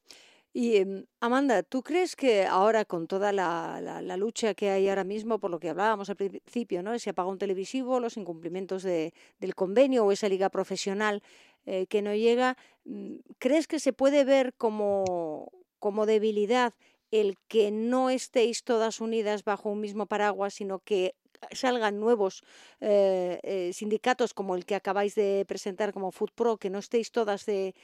Y em, Amanda, ¿tú crees que ahora con toda la, la, lucha que hay ahora mismo, por lo que hablábamos al principio, ¿no? ese apagón televisivo, los incumplimientos de, del convenio o esa liga profesional eh, que no llega, mm, ¿crees que se puede ver como, como debilidad el que no estéis todas unidas bajo un mismo paraguas, sino que salgan nuevos eh, eh, sindicatos como el que acabáis de presentar como FoodPro, que no estéis todas de,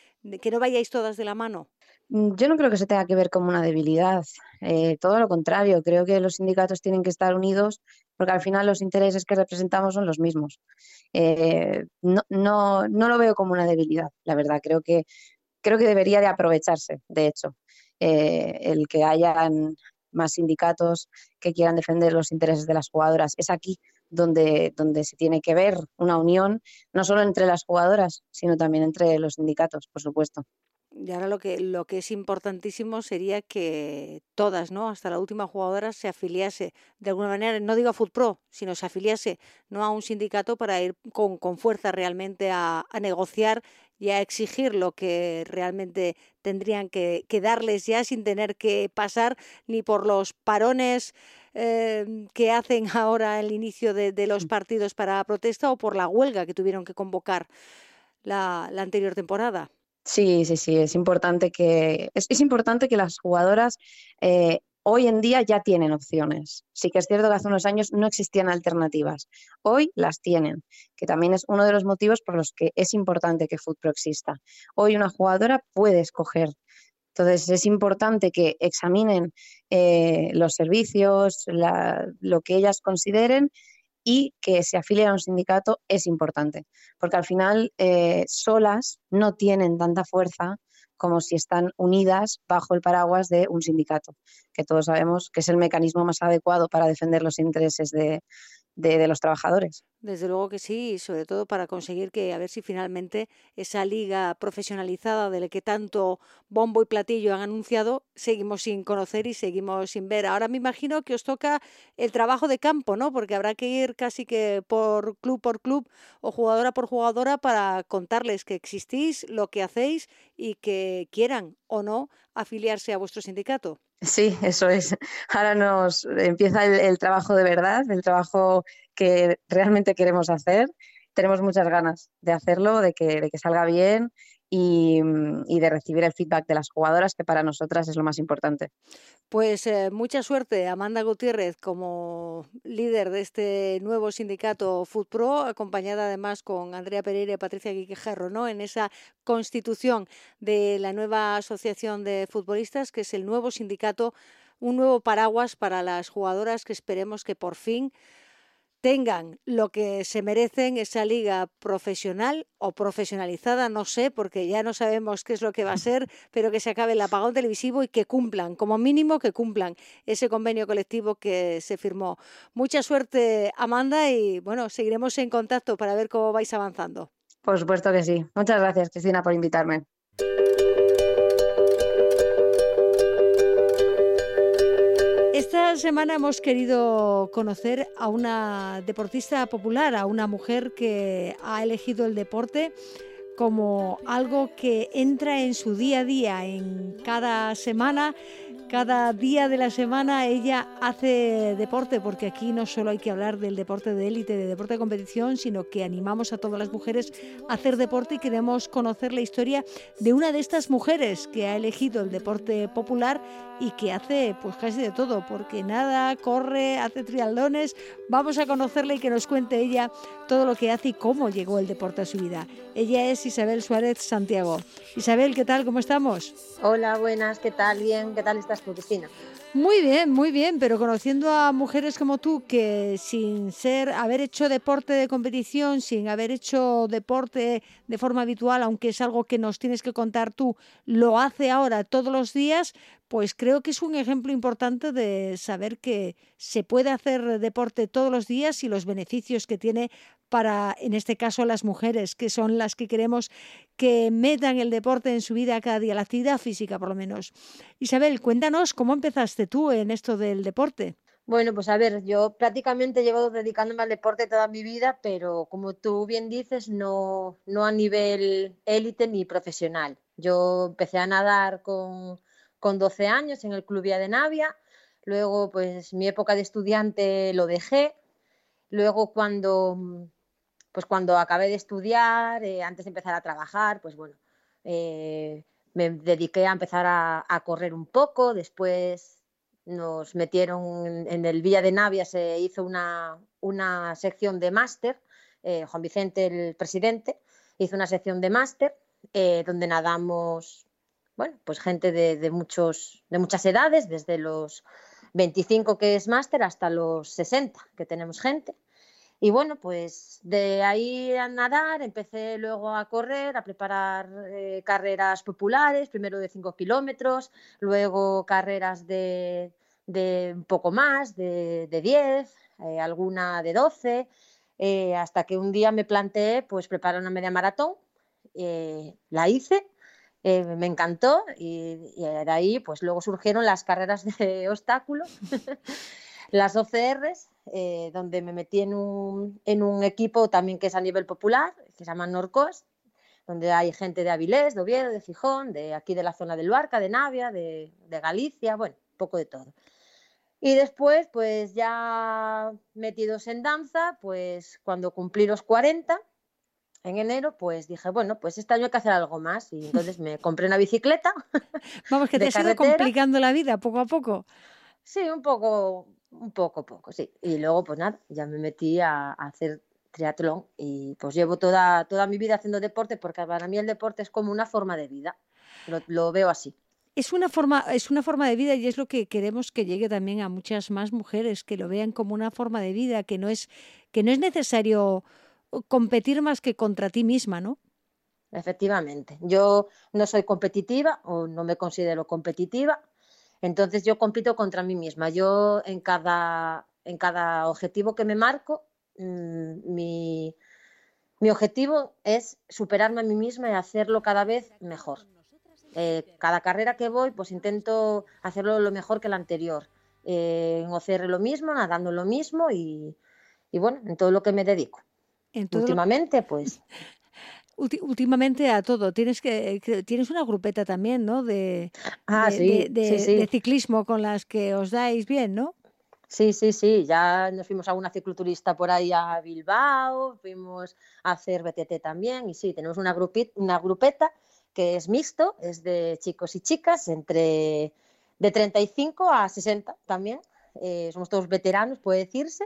que no vayáis todas de la mano? Mm, yo no creo que se tenga que ver como una debilidad, eh, todo lo contrario, creo que los sindicatos tienen que estar unidos porque al final los intereses que representamos son los mismos. no, no, no lo veo como una debilidad, la verdad, creo que, creo que debería de aprovecharse, de hecho, el que hayan más sindicatos que quieran defender los intereses de las jugadoras. Es aquí donde, donde se tiene que ver una unión, no solo entre las jugadoras, sino también entre los sindicatos, por supuesto. Y ahora lo que, lo que es importantísimo sería que todas, ¿no? Hasta la última jugadora se afiliase de alguna manera, no digo a FootPro, sino se afiliase no a un sindicato para ir con, con fuerza realmente a, a negociar y a exigir lo que realmente tendrían que, darles ya sin tener que pasar ni por los parones em, que hacen ahora el inicio de, los mm. partidos para protesta o por la huelga que tuvieron que convocar la, anterior temporada. Sí, sí, sí, es importante que, es, importante que las jugadoras eh, Hoy en día ya tienen opciones. Sí que es cierto que hace unos años no existían alternativas. Hoy las tienen, que también es uno de los motivos por los que es importante que FootPro exista. Hoy una jugadora puede escoger. Entonces es importante que examinen eh, los servicios, lo que ellas consideren y que se afilien a un sindicato es importante, porque al final eh, solas no tienen tanta fuerza como si están unidas bajo el paraguas de un sindicato, que todos sabemos que es el mecanismo más adecuado para defender los intereses de, los trabajadores. Desde luego que sí, sobre todo para conseguir que a ver si finalmente esa liga profesionalizada de la que tanto bombo y platillo han anunciado, seguimos sin conocer y seguimos sin ver. Ahora me imagino que os toca el trabajo de campo, ¿no? Porque habrá que ir casi que por club por club o jugadora por jugadora para contarles que existís, lo que hacéis y que quieran o no afiliarse a vuestro sindicato. Sí, eso es. Ahora nos empieza el, trabajo de verdad, el trabajo que realmente queremos hacer. Tenemos muchas ganas de hacerlo, de que, de que salga bien y, de recibir el feedback de las jugadoras, que para nosotras es lo más importante. Pues eh, mucha suerte, Amanda Gutiérrez, como líder de este nuevo sindicato FoodPro, acompañada además con Andrea Pereira y Patricia Quiquejarro, ¿no? En esa constitución de la nueva asociación de futbolistas, que es el nuevo sindicato, un nuevo paraguas para las jugadoras que esperemos que por fin tengan lo que se merecen esa liga profesional o profesionalizada, no sé, porque ya no sabemos qué es lo que va a ser, pero que se acabe el apagón televisivo y que cumplan, como mínimo que cumplan ese convenio colectivo que se firmó. Mucha suerte, Amanda, y bueno, seguiremos en contacto para ver cómo vais avanzando. Por supuesto que sí. Muchas gracias, Cristina, por invitarme. Semana hemos querido conocer a una deportista popular, a una mujer que ha elegido el deporte como algo que entra en su día a día, en cada semana cada día de la semana ella hace deporte, porque aquí no solo hay que hablar del deporte de élite, de deporte de competición, sino que animamos a todas las mujeres a hacer deporte y queremos conocer la historia de una de estas mujeres que ha elegido el deporte popular y que hace pues casi de todo, porque nada, corre, hace triatlones. Vamos a conocerla y que nos cuente ella todo lo que hace y cómo llegó el deporte a su vida. Ella es Isabel Suárez Santiago. Isabel, ¿qué tal? ¿Cómo estamos? Hola, buenas, ¿qué tal? Bien, ¿qué tal estás? Muy bien, muy bien, pero conociendo a mujeres como tú que sin ser haber hecho deporte de competición, sin haber hecho deporte de forma habitual, aunque es algo que nos tienes que contar tú, lo hace ahora todos los días, pues creo que es un ejemplo importante de saber que se puede hacer deporte todos los días y los beneficios que tiene para, en este caso, las mujeres, que son las que queremos que metan el deporte en su vida cada día, la actividad física por lo menos. Isabel, cuéntanos cómo empezaste tú en esto del deporte. Bueno, pues a ver, yo prácticamente llevo dedicándome al deporte toda mi vida, pero como tú bien dices, no, no a nivel élite ni profesional. Yo empecé a nadar con con 12 años en el Club Vía de Navia. Luego, pues mi época de estudiante lo dejé. Luego, cuando, pues, cuando acabé de estudiar, eh, antes de empezar a trabajar, pues bueno, eh, me dediqué a empezar a, correr un poco. Después nos metieron en, el Villa de Navia, se hizo una, una sección de máster. Eh, Juan Vicente, el presidente, hizo una sección de máster donde nadamos bueno, pues gente de, muchos, de muchas edades, desde los 25 que es máster hasta los 60 que tenemos gente. Y bueno, pues de ahí a nadar empecé luego a correr, a preparar eh, carreras populares, primero de 5 kilómetros, luego carreras de, un poco más, de, 10, eh, alguna de 12, eh, hasta que un día me planteé pues preparar una media maratón, la hice eh, me encantó y, de ahí pues luego surgieron las carreras de obstáculos, las OCRs, eh, donde me metí en un, en un, equipo también que es a nivel popular, que se llama Norcos, donde hay gente de Avilés, de Oviedo, de Fijón, de aquí de la zona del Barca, de Navia, de, de Galicia, bueno, poco de todo. Y después, pues ya metidos en danza, pues cuando cumplí los 40, en enero, pues dije, bueno, pues este año hay que hacer algo más. Y entonces me compré una bicicleta. Vamos, que te has ido complicando la vida poco a poco. Sí, un poco, un poco, poco, sí. Y luego, pues nada, ya me metí a, hacer triatlón y pues llevo toda, toda mi vida haciendo deporte porque para mí el deporte es como una forma de vida. Lo, lo veo así. Es una, forma, es una forma de vida y es lo que queremos que llegue también a muchas más mujeres, que lo vean como una forma de vida, que no es, que no es necesario competir más que contra ti misma, ¿no? Efectivamente. Yo no soy competitiva o no me considero competitiva, entonces yo compito contra mí misma. Yo en cada, en cada objetivo que me marco mm, mi, mi objetivo es superarme a mí misma y hacerlo cada vez mejor. Eh, cada carrera que voy, pues intento hacerlo lo mejor que la anterior. Eh, en OCR lo mismo, nadando lo mismo y, y bueno, en todo lo que me dedico. Últimamente, pues últimamente a todo. Tienes que, tienes una grupeta también, ¿no? De, ah, de, ciclismo con las que os dais bien, ¿no? Sí, sí, sí. Ya nos fuimos a una cicloturista por ahí a Bilbao, fuimos a hacer BTT también y sí, tenemos una, grupita, una grupeta que es mixto, es de chicos y chicas, entre de 35 a 60 también. Eh, somos todos veteranos, puede decirse.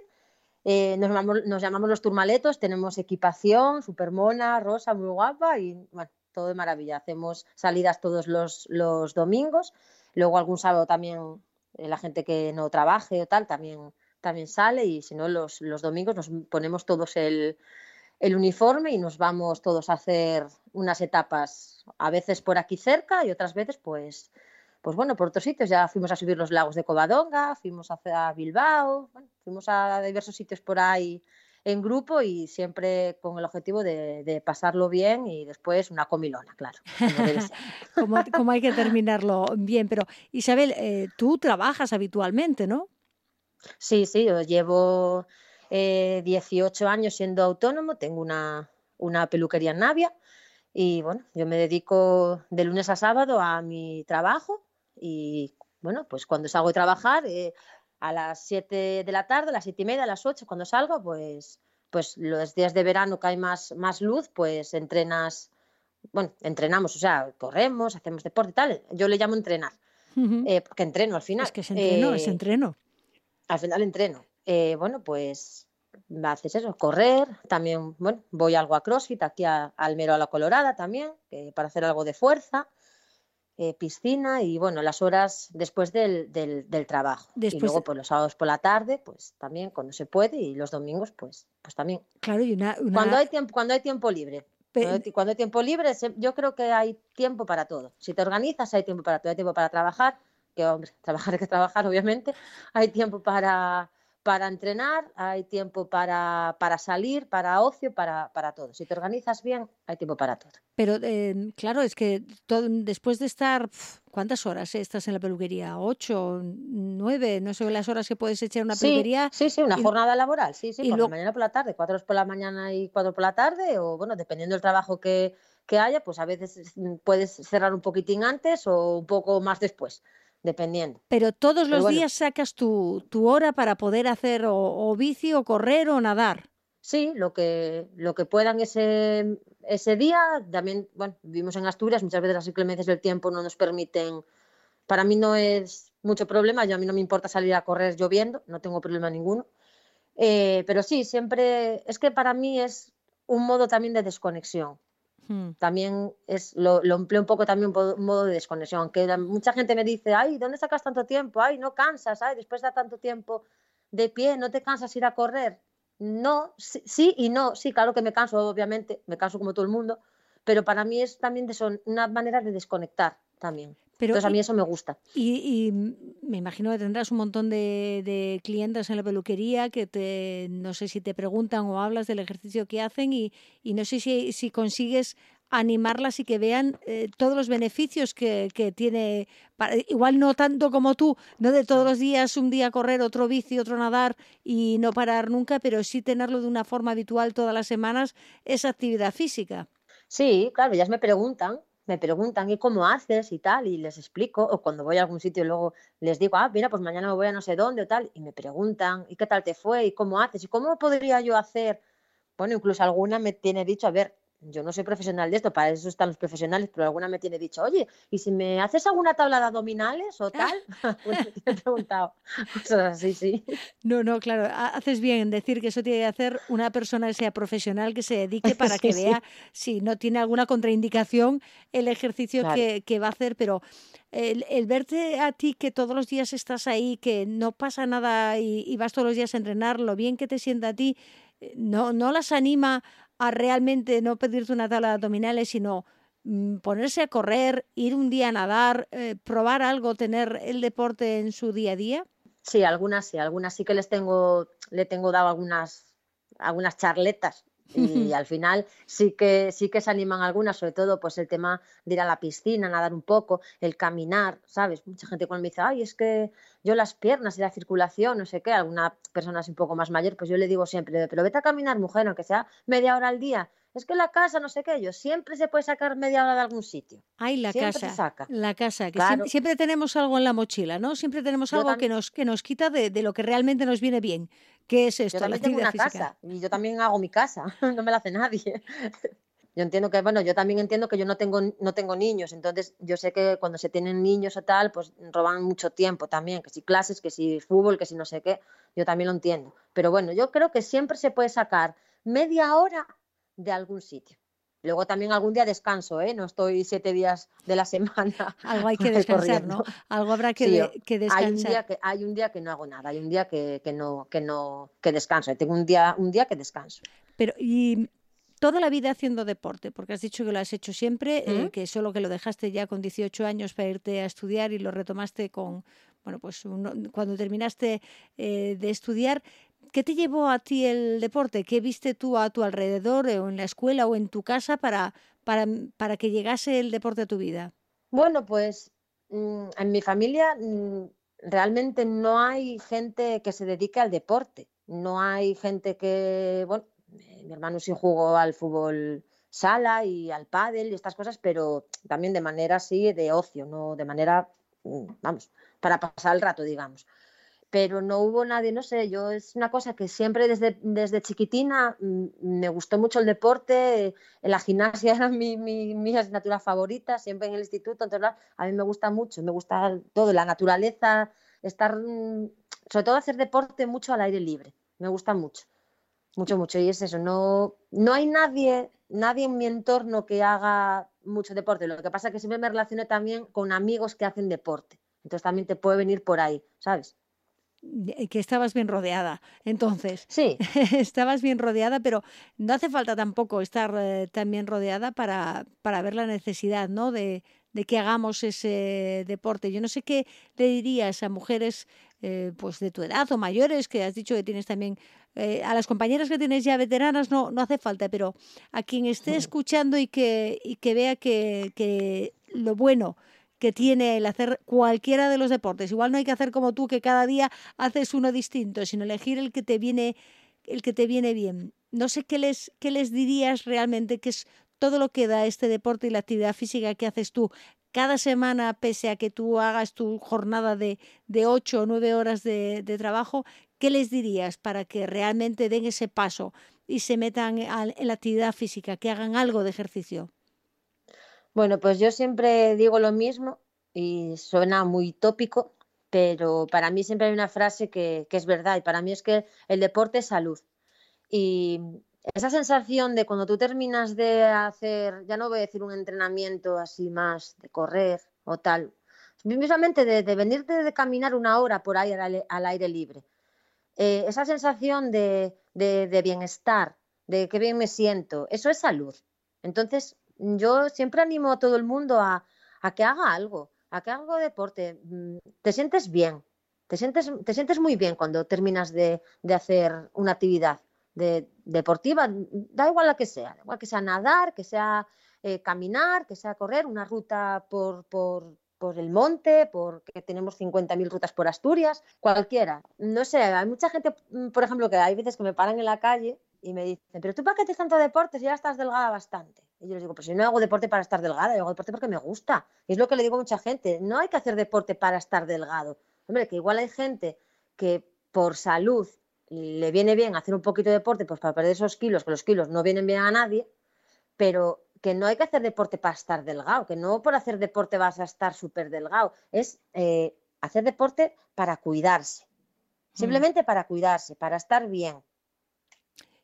Eh, nos, llamamos, nos, llamamos, los turmaletos, tenemos equipación, super mona, rosa, muy guapa y todo de maravilla. Hacemos salidas todos los, los domingos, luego algún sábado también eh, la gente que no trabaje o tal también, también sale y si no los, los domingos nos ponemos todos el, el uniforme y nos vamos todos a hacer unas etapas, a veces por aquí cerca y otras veces pues pues bueno, por otros sitios. Ya fuimos a subir los lagos de Covadonga, fuimos a Bilbao, fuimos a diversos sitios por ahí en grupo y siempre con el objetivo de, pasarlo bien y después una comilona, claro. como, hay que terminarlo bien. Pero Isabel, eh, tú trabajas habitualmente, ¿no? Sí, sí, yo llevo 18 eh, años siendo autónomo, tengo una, una peluquería en Navia y bueno, yo me dedico de lunes a sábado a mi trabajo y bueno, pues cuando salgo de trabajar, eh, a las 7 de la tarde, a las 7 y media, a las 8, cuando salgo, pues, pues los días de verano que hay más, más luz, pues entrenas, bueno, entrenamos, o sea, corremos, hacemos deporte y tal. Yo le llamo entrenar, eh, porque entreno al final. Es que es entreno, es eh, entreno. Al final entreno. bueno, pues haces eso, correr, también, bueno, voy algo a CrossFit, aquí a, Almero a la Colorada también, para hacer algo de fuerza. Eh, piscina y bueno, las horas después del, del, trabajo. y luego pues, los sábados por la tarde, pues también cuando se puede y los domingos pues, pues también. Claro, y una, Cuando, hay tiempo, cuando hay tiempo libre. Cuando, hay, tiempo libre, yo creo que hay tiempo para todo. Si te organizas, hay tiempo para todo. Hay tiempo para trabajar, que hombre, trabajar hay que trabajar, obviamente. Hay tiempo para, para entrenar, hay tiempo para, para salir, para ocio, para, para, todo. Si te organizas bien, hay tiempo para todo. Pero eh, claro, es que después de estar, ¿cuántas horas estás en la peluquería? ¿Ocho, nueve? No sé las horas que puedes echar una peluquería. Sí, sí, una jornada laboral, sí, sí, por la mañana por la tarde, cuatro horas por la mañana y cuatro por la tarde, o bueno, dependiendo del trabajo que, que haya, pues a veces puedes cerrar un poquitín antes o un poco más después dependiendo. Pero todos los días sacas tu, tu, hora para poder hacer o, bici o correr o nadar. Sí, lo que, lo que puedan ese, ese día. También, bueno, vivimos en Asturias, muchas veces las inclemencias del tiempo no nos permiten. Para mí no es mucho problema, yo a mí no me importa salir a correr lloviendo, no tengo problema ninguno. Eh, pero sí, siempre es que para mí es un modo también de desconexión. Hmm. También es, lo, empleo un poco también un modo de desconexión, aunque mucha gente me dice, ay, ¿dónde sacas tanto tiempo? Ay, no cansas, ay, después de tanto tiempo de pie, ¿no te cansas ir a correr? No, sí, y no, sí, claro que me canso, obviamente, me canso como todo el mundo, pero para mí es también de una manera de desconectar también. Entonces a mí eso me gusta. Y, me imagino que tendrás un montón de, de, clientes en la peluquería que te, no sé si te preguntan o hablas del ejercicio que hacen y, y no sé si, si consigues animarlas y que vean eh, todos los beneficios que, que tiene, igual no tanto como tú, no de todos los días, un día correr, otro bici, otro nadar y no parar nunca, pero sí tenerlo de una forma habitual todas las semanas, esa actividad física. Sí, claro, ellas me preguntan me preguntan, ¿y cómo haces? y tal, y les explico, o cuando voy a algún sitio luego les digo, ah, mira, pues mañana me voy a no sé dónde o tal, y me preguntan, ¿y qué tal te fue? ¿y cómo haces? ¿y cómo podría yo hacer? Bueno, incluso alguna me tiene dicho, a ver, yo no soy profesional de esto, para eso están los profesionales, pero alguna me tiene dicho, oye, ¿y si me haces alguna tabla de abdominales o tal? pues me he preguntado cosas así, sí. No, no, claro, haces bien en decir que eso tiene que hacer una persona que sea profesional, que se dedique para que vea si no tiene alguna contraindicación el ejercicio que, que, va a hacer, pero el, el, verte a ti que todos los días estás ahí, que no pasa nada y, y vas todos los días a entrenar, lo bien que te sienta a ti, eh, no, no las anima a realmente no pedirte una tabla de abdominales, sino mm, ponerse a correr, ir un día a nadar, eh, probar algo, tener el deporte en su día a día? Sí, algunas sí, algunas sí que les tengo, le tengo dado algunas algunas charletas y al final sí que sí que se animan algunas, sobre todo pues el tema de ir a la piscina, nadar un poco, el caminar, ¿sabes? Mucha gente cuando me dice, ay, es que yo las piernas y la circulación, no sé qué, alguna persona es un poco más mayor, pues yo le digo siempre, pero vete a caminar, mujer, aunque sea media hora al día, es que la casa, no sé qué, yo siempre se puede sacar media hora de algún sitio. Ay, la siempre casa. Se saca. La casa, que Claro. siempre, siempre tenemos algo en la mochila, ¿no? Siempre tenemos Yo algo que nos, que nos quita de, de lo que realmente nos viene bien. ¿Qué es esto? Yo la también tengo actividad una física. casa y yo también hago mi casa, no me la hace nadie. Yo entiendo que, bueno, yo también entiendo que yo no tengo, no tengo niños, entonces yo sé que cuando se tienen niños o tal, pues roban mucho tiempo también, que si clases, que si fútbol, que si no sé qué, yo también lo entiendo. Pero bueno, yo creo que siempre se puede sacar media hora de algún sitio. Luego también algún día descanso, ¿eh? No estoy siete días de la semana. Algo hay que descansar, ¿no? Algo habrá que, Sí, de- o- que Hay un descansar. día que hay un día que no hago nada, hay un día que, que no que no que descanso. Tengo un día un día que descanso. Pero, y toda la vida haciendo deporte, porque has dicho que lo has hecho siempre, eh, ¿Mm? que solo que lo dejaste ya con 18 años para irte a estudiar y lo retomaste con, bueno, pues uno- cuando terminaste eh, de estudiar. ¿Qué te llevó a ti el deporte? ¿Qué viste tú a tu alrededor, eh, o en la escuela o en tu casa para, para, para que llegase el deporte a tu vida? Bueno, pues mm, en mi familia mm, realmente no hay gente que se dedique al deporte. No hay gente que, bueno, eh, mi hermano sí jugó al fútbol sala y al pádel y estas cosas, pero también de manera así de ocio, no de manera, mm, vamos, para pasar el rato, digamos. Pero no hubo nadie, no sé, yo es una cosa que siempre desde, desde chiquitina mm, me gustó mucho el deporte, eh, la gimnasia era mi, mi, mi asignatura favorita, siempre en el instituto, entonces a mí me gusta mucho, me gusta todo, la naturaleza, estar, mm, sobre todo hacer deporte mucho al aire libre, me gusta mucho, mucho, mucho, y es eso, no, no hay nadie, nadie en mi entorno que haga mucho deporte, lo que pasa es que siempre me relacioné también con amigos que hacen deporte, entonces también te puede venir por ahí, ¿sabes? Eh, Que estabas bien rodeada. Entonces, Sí, estabas bien rodeada, pero no hace falta tampoco estar eh, tan bien rodeada para, para ver la necesidad, ¿no? De, de que hagamos ese deporte. Yo no sé qué le dirías a mujeres eh, pues de tu edad o mayores, que has dicho que tienes también, eh, a las compañeras que tienes ya veteranas no, no hace falta, pero a quien esté escuchando y que, y que vea que, que lo bueno que tiene el hacer cualquiera de los deportes. Igual no hay que hacer como tú, que cada día haces uno distinto, sino elegir el que te viene, el que te viene bien. No sé qué les, qué les dirías realmente que es todo lo que da este deporte y la actividad física que haces tú cada semana, pese a que tú hagas tu jornada de, de 8 o 9 horas de, trabajo, ¿qué les dirías para que realmente den ese paso y se metan en la actividad física, que hagan algo de ejercicio? Bueno, pues yo siempre digo lo mismo y suena muy tópico, pero para mí siempre hay una frase que, que es verdad y para mí es que el deporte es salud. Y esa sensación de cuando tú terminas de hacer, ya no voy a decir un entrenamiento así más de correr o tal, mismamente de, de venirte de caminar una hora por ahí al, al aire libre, eh, esa sensación de, de- de bienestar, de qué bien me siento, eso es salud. Entonces, yo siempre animo a todo el mundo a, que haga algo, a que haga deporte. Mm, Te sientes bien, te sientes, te sientes muy bien cuando terminas de, hacer una actividad de- deportiva, da igual la que sea, da igual que sea nadar, que sea eh, caminar, que sea correr, una ruta por, por, el monte, porque tenemos 50.000 rutas por Asturias, cualquiera. No sé, hay mucha gente, mm, por ejemplo, que hay veces que me paran en la calle y me dicen, pero tú para qué te tanto deporte si ya estás delgada bastante. Y yo les digo, pues yo no hago deporte para estar delgada, yo hago deporte porque me gusta. Y es lo que le digo a mucha gente, no hay que hacer deporte para estar delgado. Hombre, que igual hay gente que por salud le viene bien hacer un poquito de deporte, pues para perder esos kilos, que los kilos no vienen bien a nadie, pero que no hay que hacer deporte para estar delgado, que no por hacer deporte vas a estar súper delgado, es eh, hacer deporte para cuidarse, simplemente para cuidarse, para estar bien.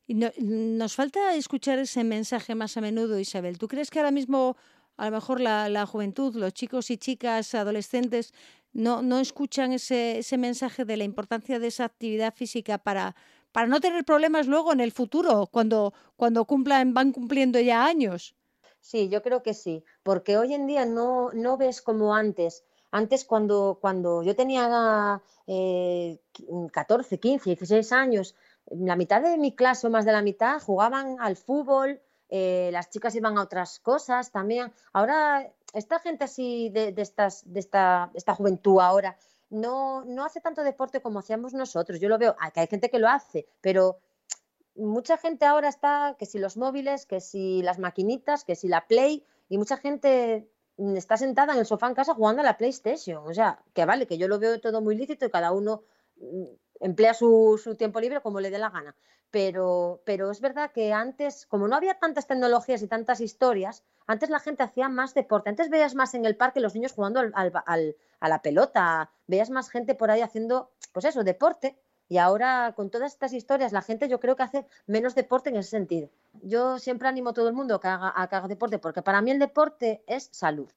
No- nos falta escuchar ese mensaje más a menudo, Isabel. ¿Tú crees que ahora mismo, a lo mejor la, juventud, los chicos y chicas, adolescentes, no, no escuchan ese, ese mensaje de la importancia de esa actividad física para, para no tener problemas luego en el futuro, cuando, cuando cumplan, van cumpliendo ya años? Sí, yo creo que sí, porque hoy en día no, no ves como antes. Antes cuando, cuando yo tenía eh, qui- 14, 15, 16 años, la mitad de mi clase o más de la mitad jugaban al fútbol, eh, las chicas iban a otras cosas también. Ahora, esta gente así de, estas, de esta, esta juventud ahora no, no hace tanto deporte como hacíamos nosotros. Yo lo veo, que hay gente que lo hace, pero mucha gente ahora está, que si los móviles, que si las maquinitas, que si la Play, y mucha gente está sentada en el sofá en casa jugando a la PlayStation. O sea, que vale, que yo lo veo todo muy lícito y cada uno mm, emplea su, su tiempo libre como le dé la gana. Pero, pero es verdad que antes, como no había tantas tecnologías y tantas historias, antes la gente hacía más deporte. Antes veías más en el parque los niños jugando al, al, a la pelota, veías más gente por ahí haciendo, pues eso, deporte. Y ahora, con todas estas historias, la gente yo creo que hace menos deporte en ese sentido. Yo siempre animo a todo el mundo a a que haga deporte, porque para mí el deporte es salud.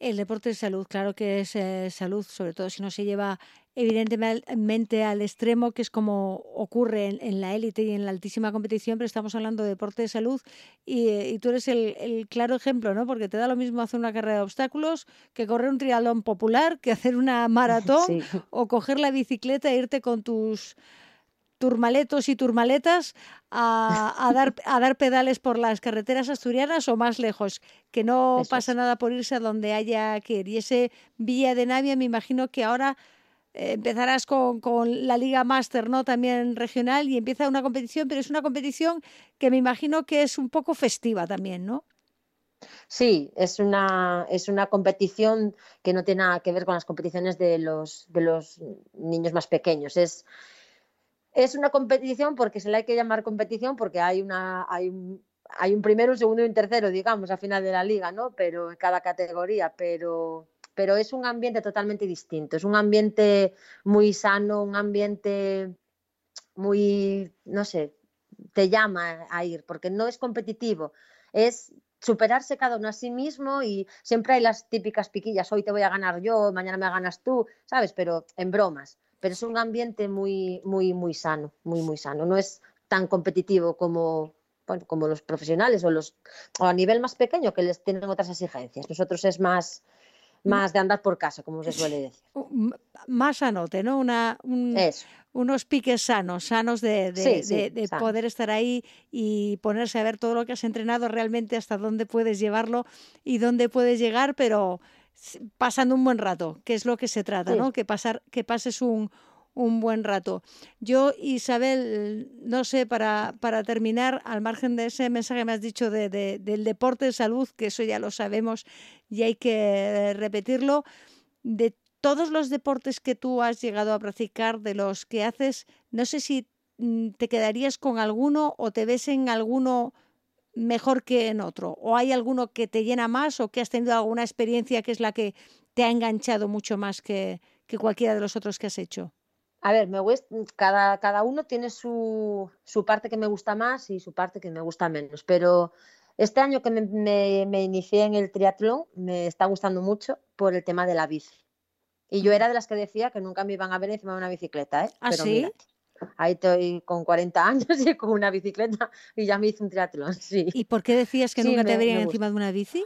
El deporte es salud, claro que es eh, salud, sobre todo si no se lleva evidentemente al extremo, que es como ocurre en, la élite y en la altísima competición, pero estamos hablando de deporte de salud y, eh, tú eres el, claro ejemplo, ¿no? Porque te da lo mismo hacer una carrera de obstáculos que correr un triatlón popular, que hacer una maratón o coger la bicicleta e irte con tus turmaletos y turmaletas a, dar, a dar pedales por las carreteras asturianas o más lejos, que no pasa nada por irse a donde haya que ir. Y ese Villa de Navia me imagino que ahora eh, empezarás con, con, la Liga Master, ¿no? También regional y empieza una competición, pero es una competición que me imagino que es un poco festiva también, ¿no? Sí, es una, es una competición que no tiene nada que ver con las competiciones de los, de los niños más pequeños. Es, es una competición porque se le hay que llamar competición porque hay, una, hay, un, hay un primero, un segundo y un tercero, digamos, al final de la liga, ¿no? Pero en cada categoría, pero pero es un ambiente totalmente distinto, es un ambiente muy sano, un ambiente muy, no sé, te llama a ir, porque no es competitivo, es superarse cada uno a sí mismo y siempre hay las típicas piquillas, hoy te voy a ganar yo, mañana me ganas tú, ¿sabes? Pero en bromas, pero es un ambiente muy, muy, muy sano, muy, muy sano, no es tan competitivo como, como los profesionales o, los, o a nivel más pequeño que les tienen otras exigencias. Nosotros es más, más de andar por casa, como se suele decir. Más sanote, ¿no? Una, unos piques sanos, sanos de, de, poder estar ahí y ponerse a ver todo lo que has entrenado realmente, hasta dónde puedes llevarlo y dónde puedes llegar, pero pasando un buen rato, que es lo que se trata, ¿no? Que, pasar, que pases un, un buen rato. Yo, Isabel, no sé, para, para terminar, al margen de ese mensaje que me has dicho de, del deporte de salud, que eso ya lo sabemos y hay que repetirlo, de todos los deportes que tú has llegado a practicar, de los que haces, no sé si mm, te quedarías con alguno o te ves en alguno mejor que en otro, o hay alguno que te llena más o que has tenido alguna experiencia que es la que te ha enganchado mucho más que, que cualquiera de los otros que has hecho. A ver, me cada, cada uno tiene su, su, parte que me gusta más y su parte que me gusta menos, pero este año que me, me, inicié en el triatlón me está gustando mucho por el tema de la bici. Y yo era de las que decía que nunca me iban a ver encima de una bicicleta, ¿eh? ¿Ah, sí? Ahí estoy con 40 años y con una bicicleta y ya me hice un triatlón, sí. ¿Y por qué decías que nunca te verían encima de una bici?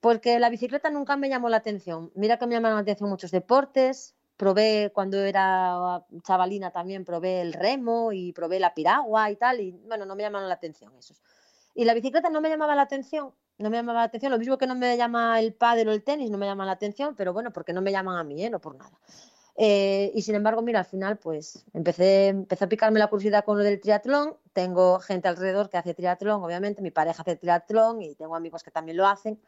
Porque la bicicleta nunca me llamó la atención. Mira que me llamaron la atención muchos deportes, probé cuando era chavalina también, probé el remo y probé la piragua y tal, y bueno, no me llamaron la atención esos. Y la bicicleta no me llamaba la atención, no me llamaba la atención, lo mismo que no me llama el pádel o el tenis, no me llama la atención, pero bueno, porque no me llaman a mí, ¿eh? no por nada. Eh, y sin embargo, mira, al final, pues empecé, empecé a picarme la curiosidad con lo del triatlón. Tengo gente alrededor que hace triatlón, obviamente, mi pareja hace triatlón y tengo amigos que también lo hacen.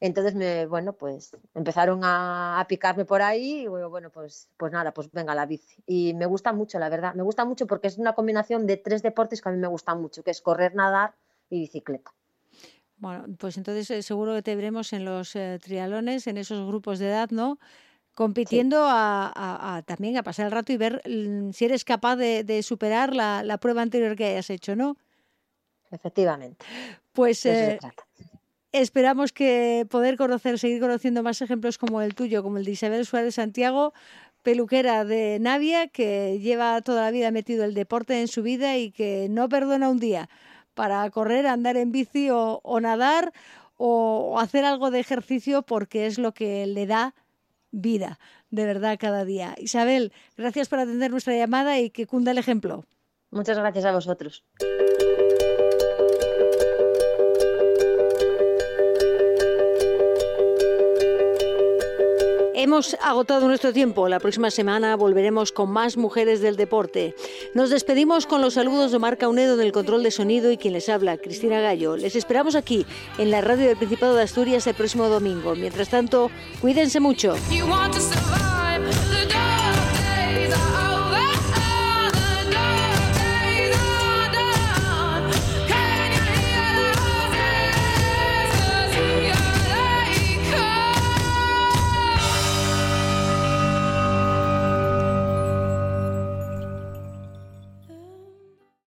Entonces, me, bueno, pues empezaron a, picarme por ahí y bueno, pues, pues nada, pues venga la bici. Y me gusta mucho, la verdad. Me gusta mucho porque es una combinación de tres deportes que a mí me gustan mucho, que es correr, nadar y bicicleta. Bueno, pues entonces eh, seguro que te veremos en los eh, trialones, en esos grupos de edad, ¿no? Compitiendo a, también a pasar el rato y ver mm, si eres capaz de, superar la, prueba anterior que hayas hecho, ¿no? Efectivamente. Pues Esperamos que poder conocer, seguir conociendo más ejemplos como el tuyo, como el de Isabel Suárez Santiago, peluquera de Navia, que lleva toda la vida metido el deporte en su vida y que no perdona un día para correr, andar en bici o, nadar o, hacer algo de ejercicio porque es lo que le da vida, de verdad, cada día. Isabel, gracias por atender nuestra llamada y que cunda el ejemplo. Muchas gracias a vosotros. Hemos agotado nuestro tiempo. La próxima semana volveremos con más mujeres del deporte. Nos despedimos con los saludos de Marca Unedo en el control de sonido y quien les habla, Cristina Gallo. Les esperamos aquí, en la radio del Principado de Asturias, el próximo domingo. Mientras tanto, cuídense mucho.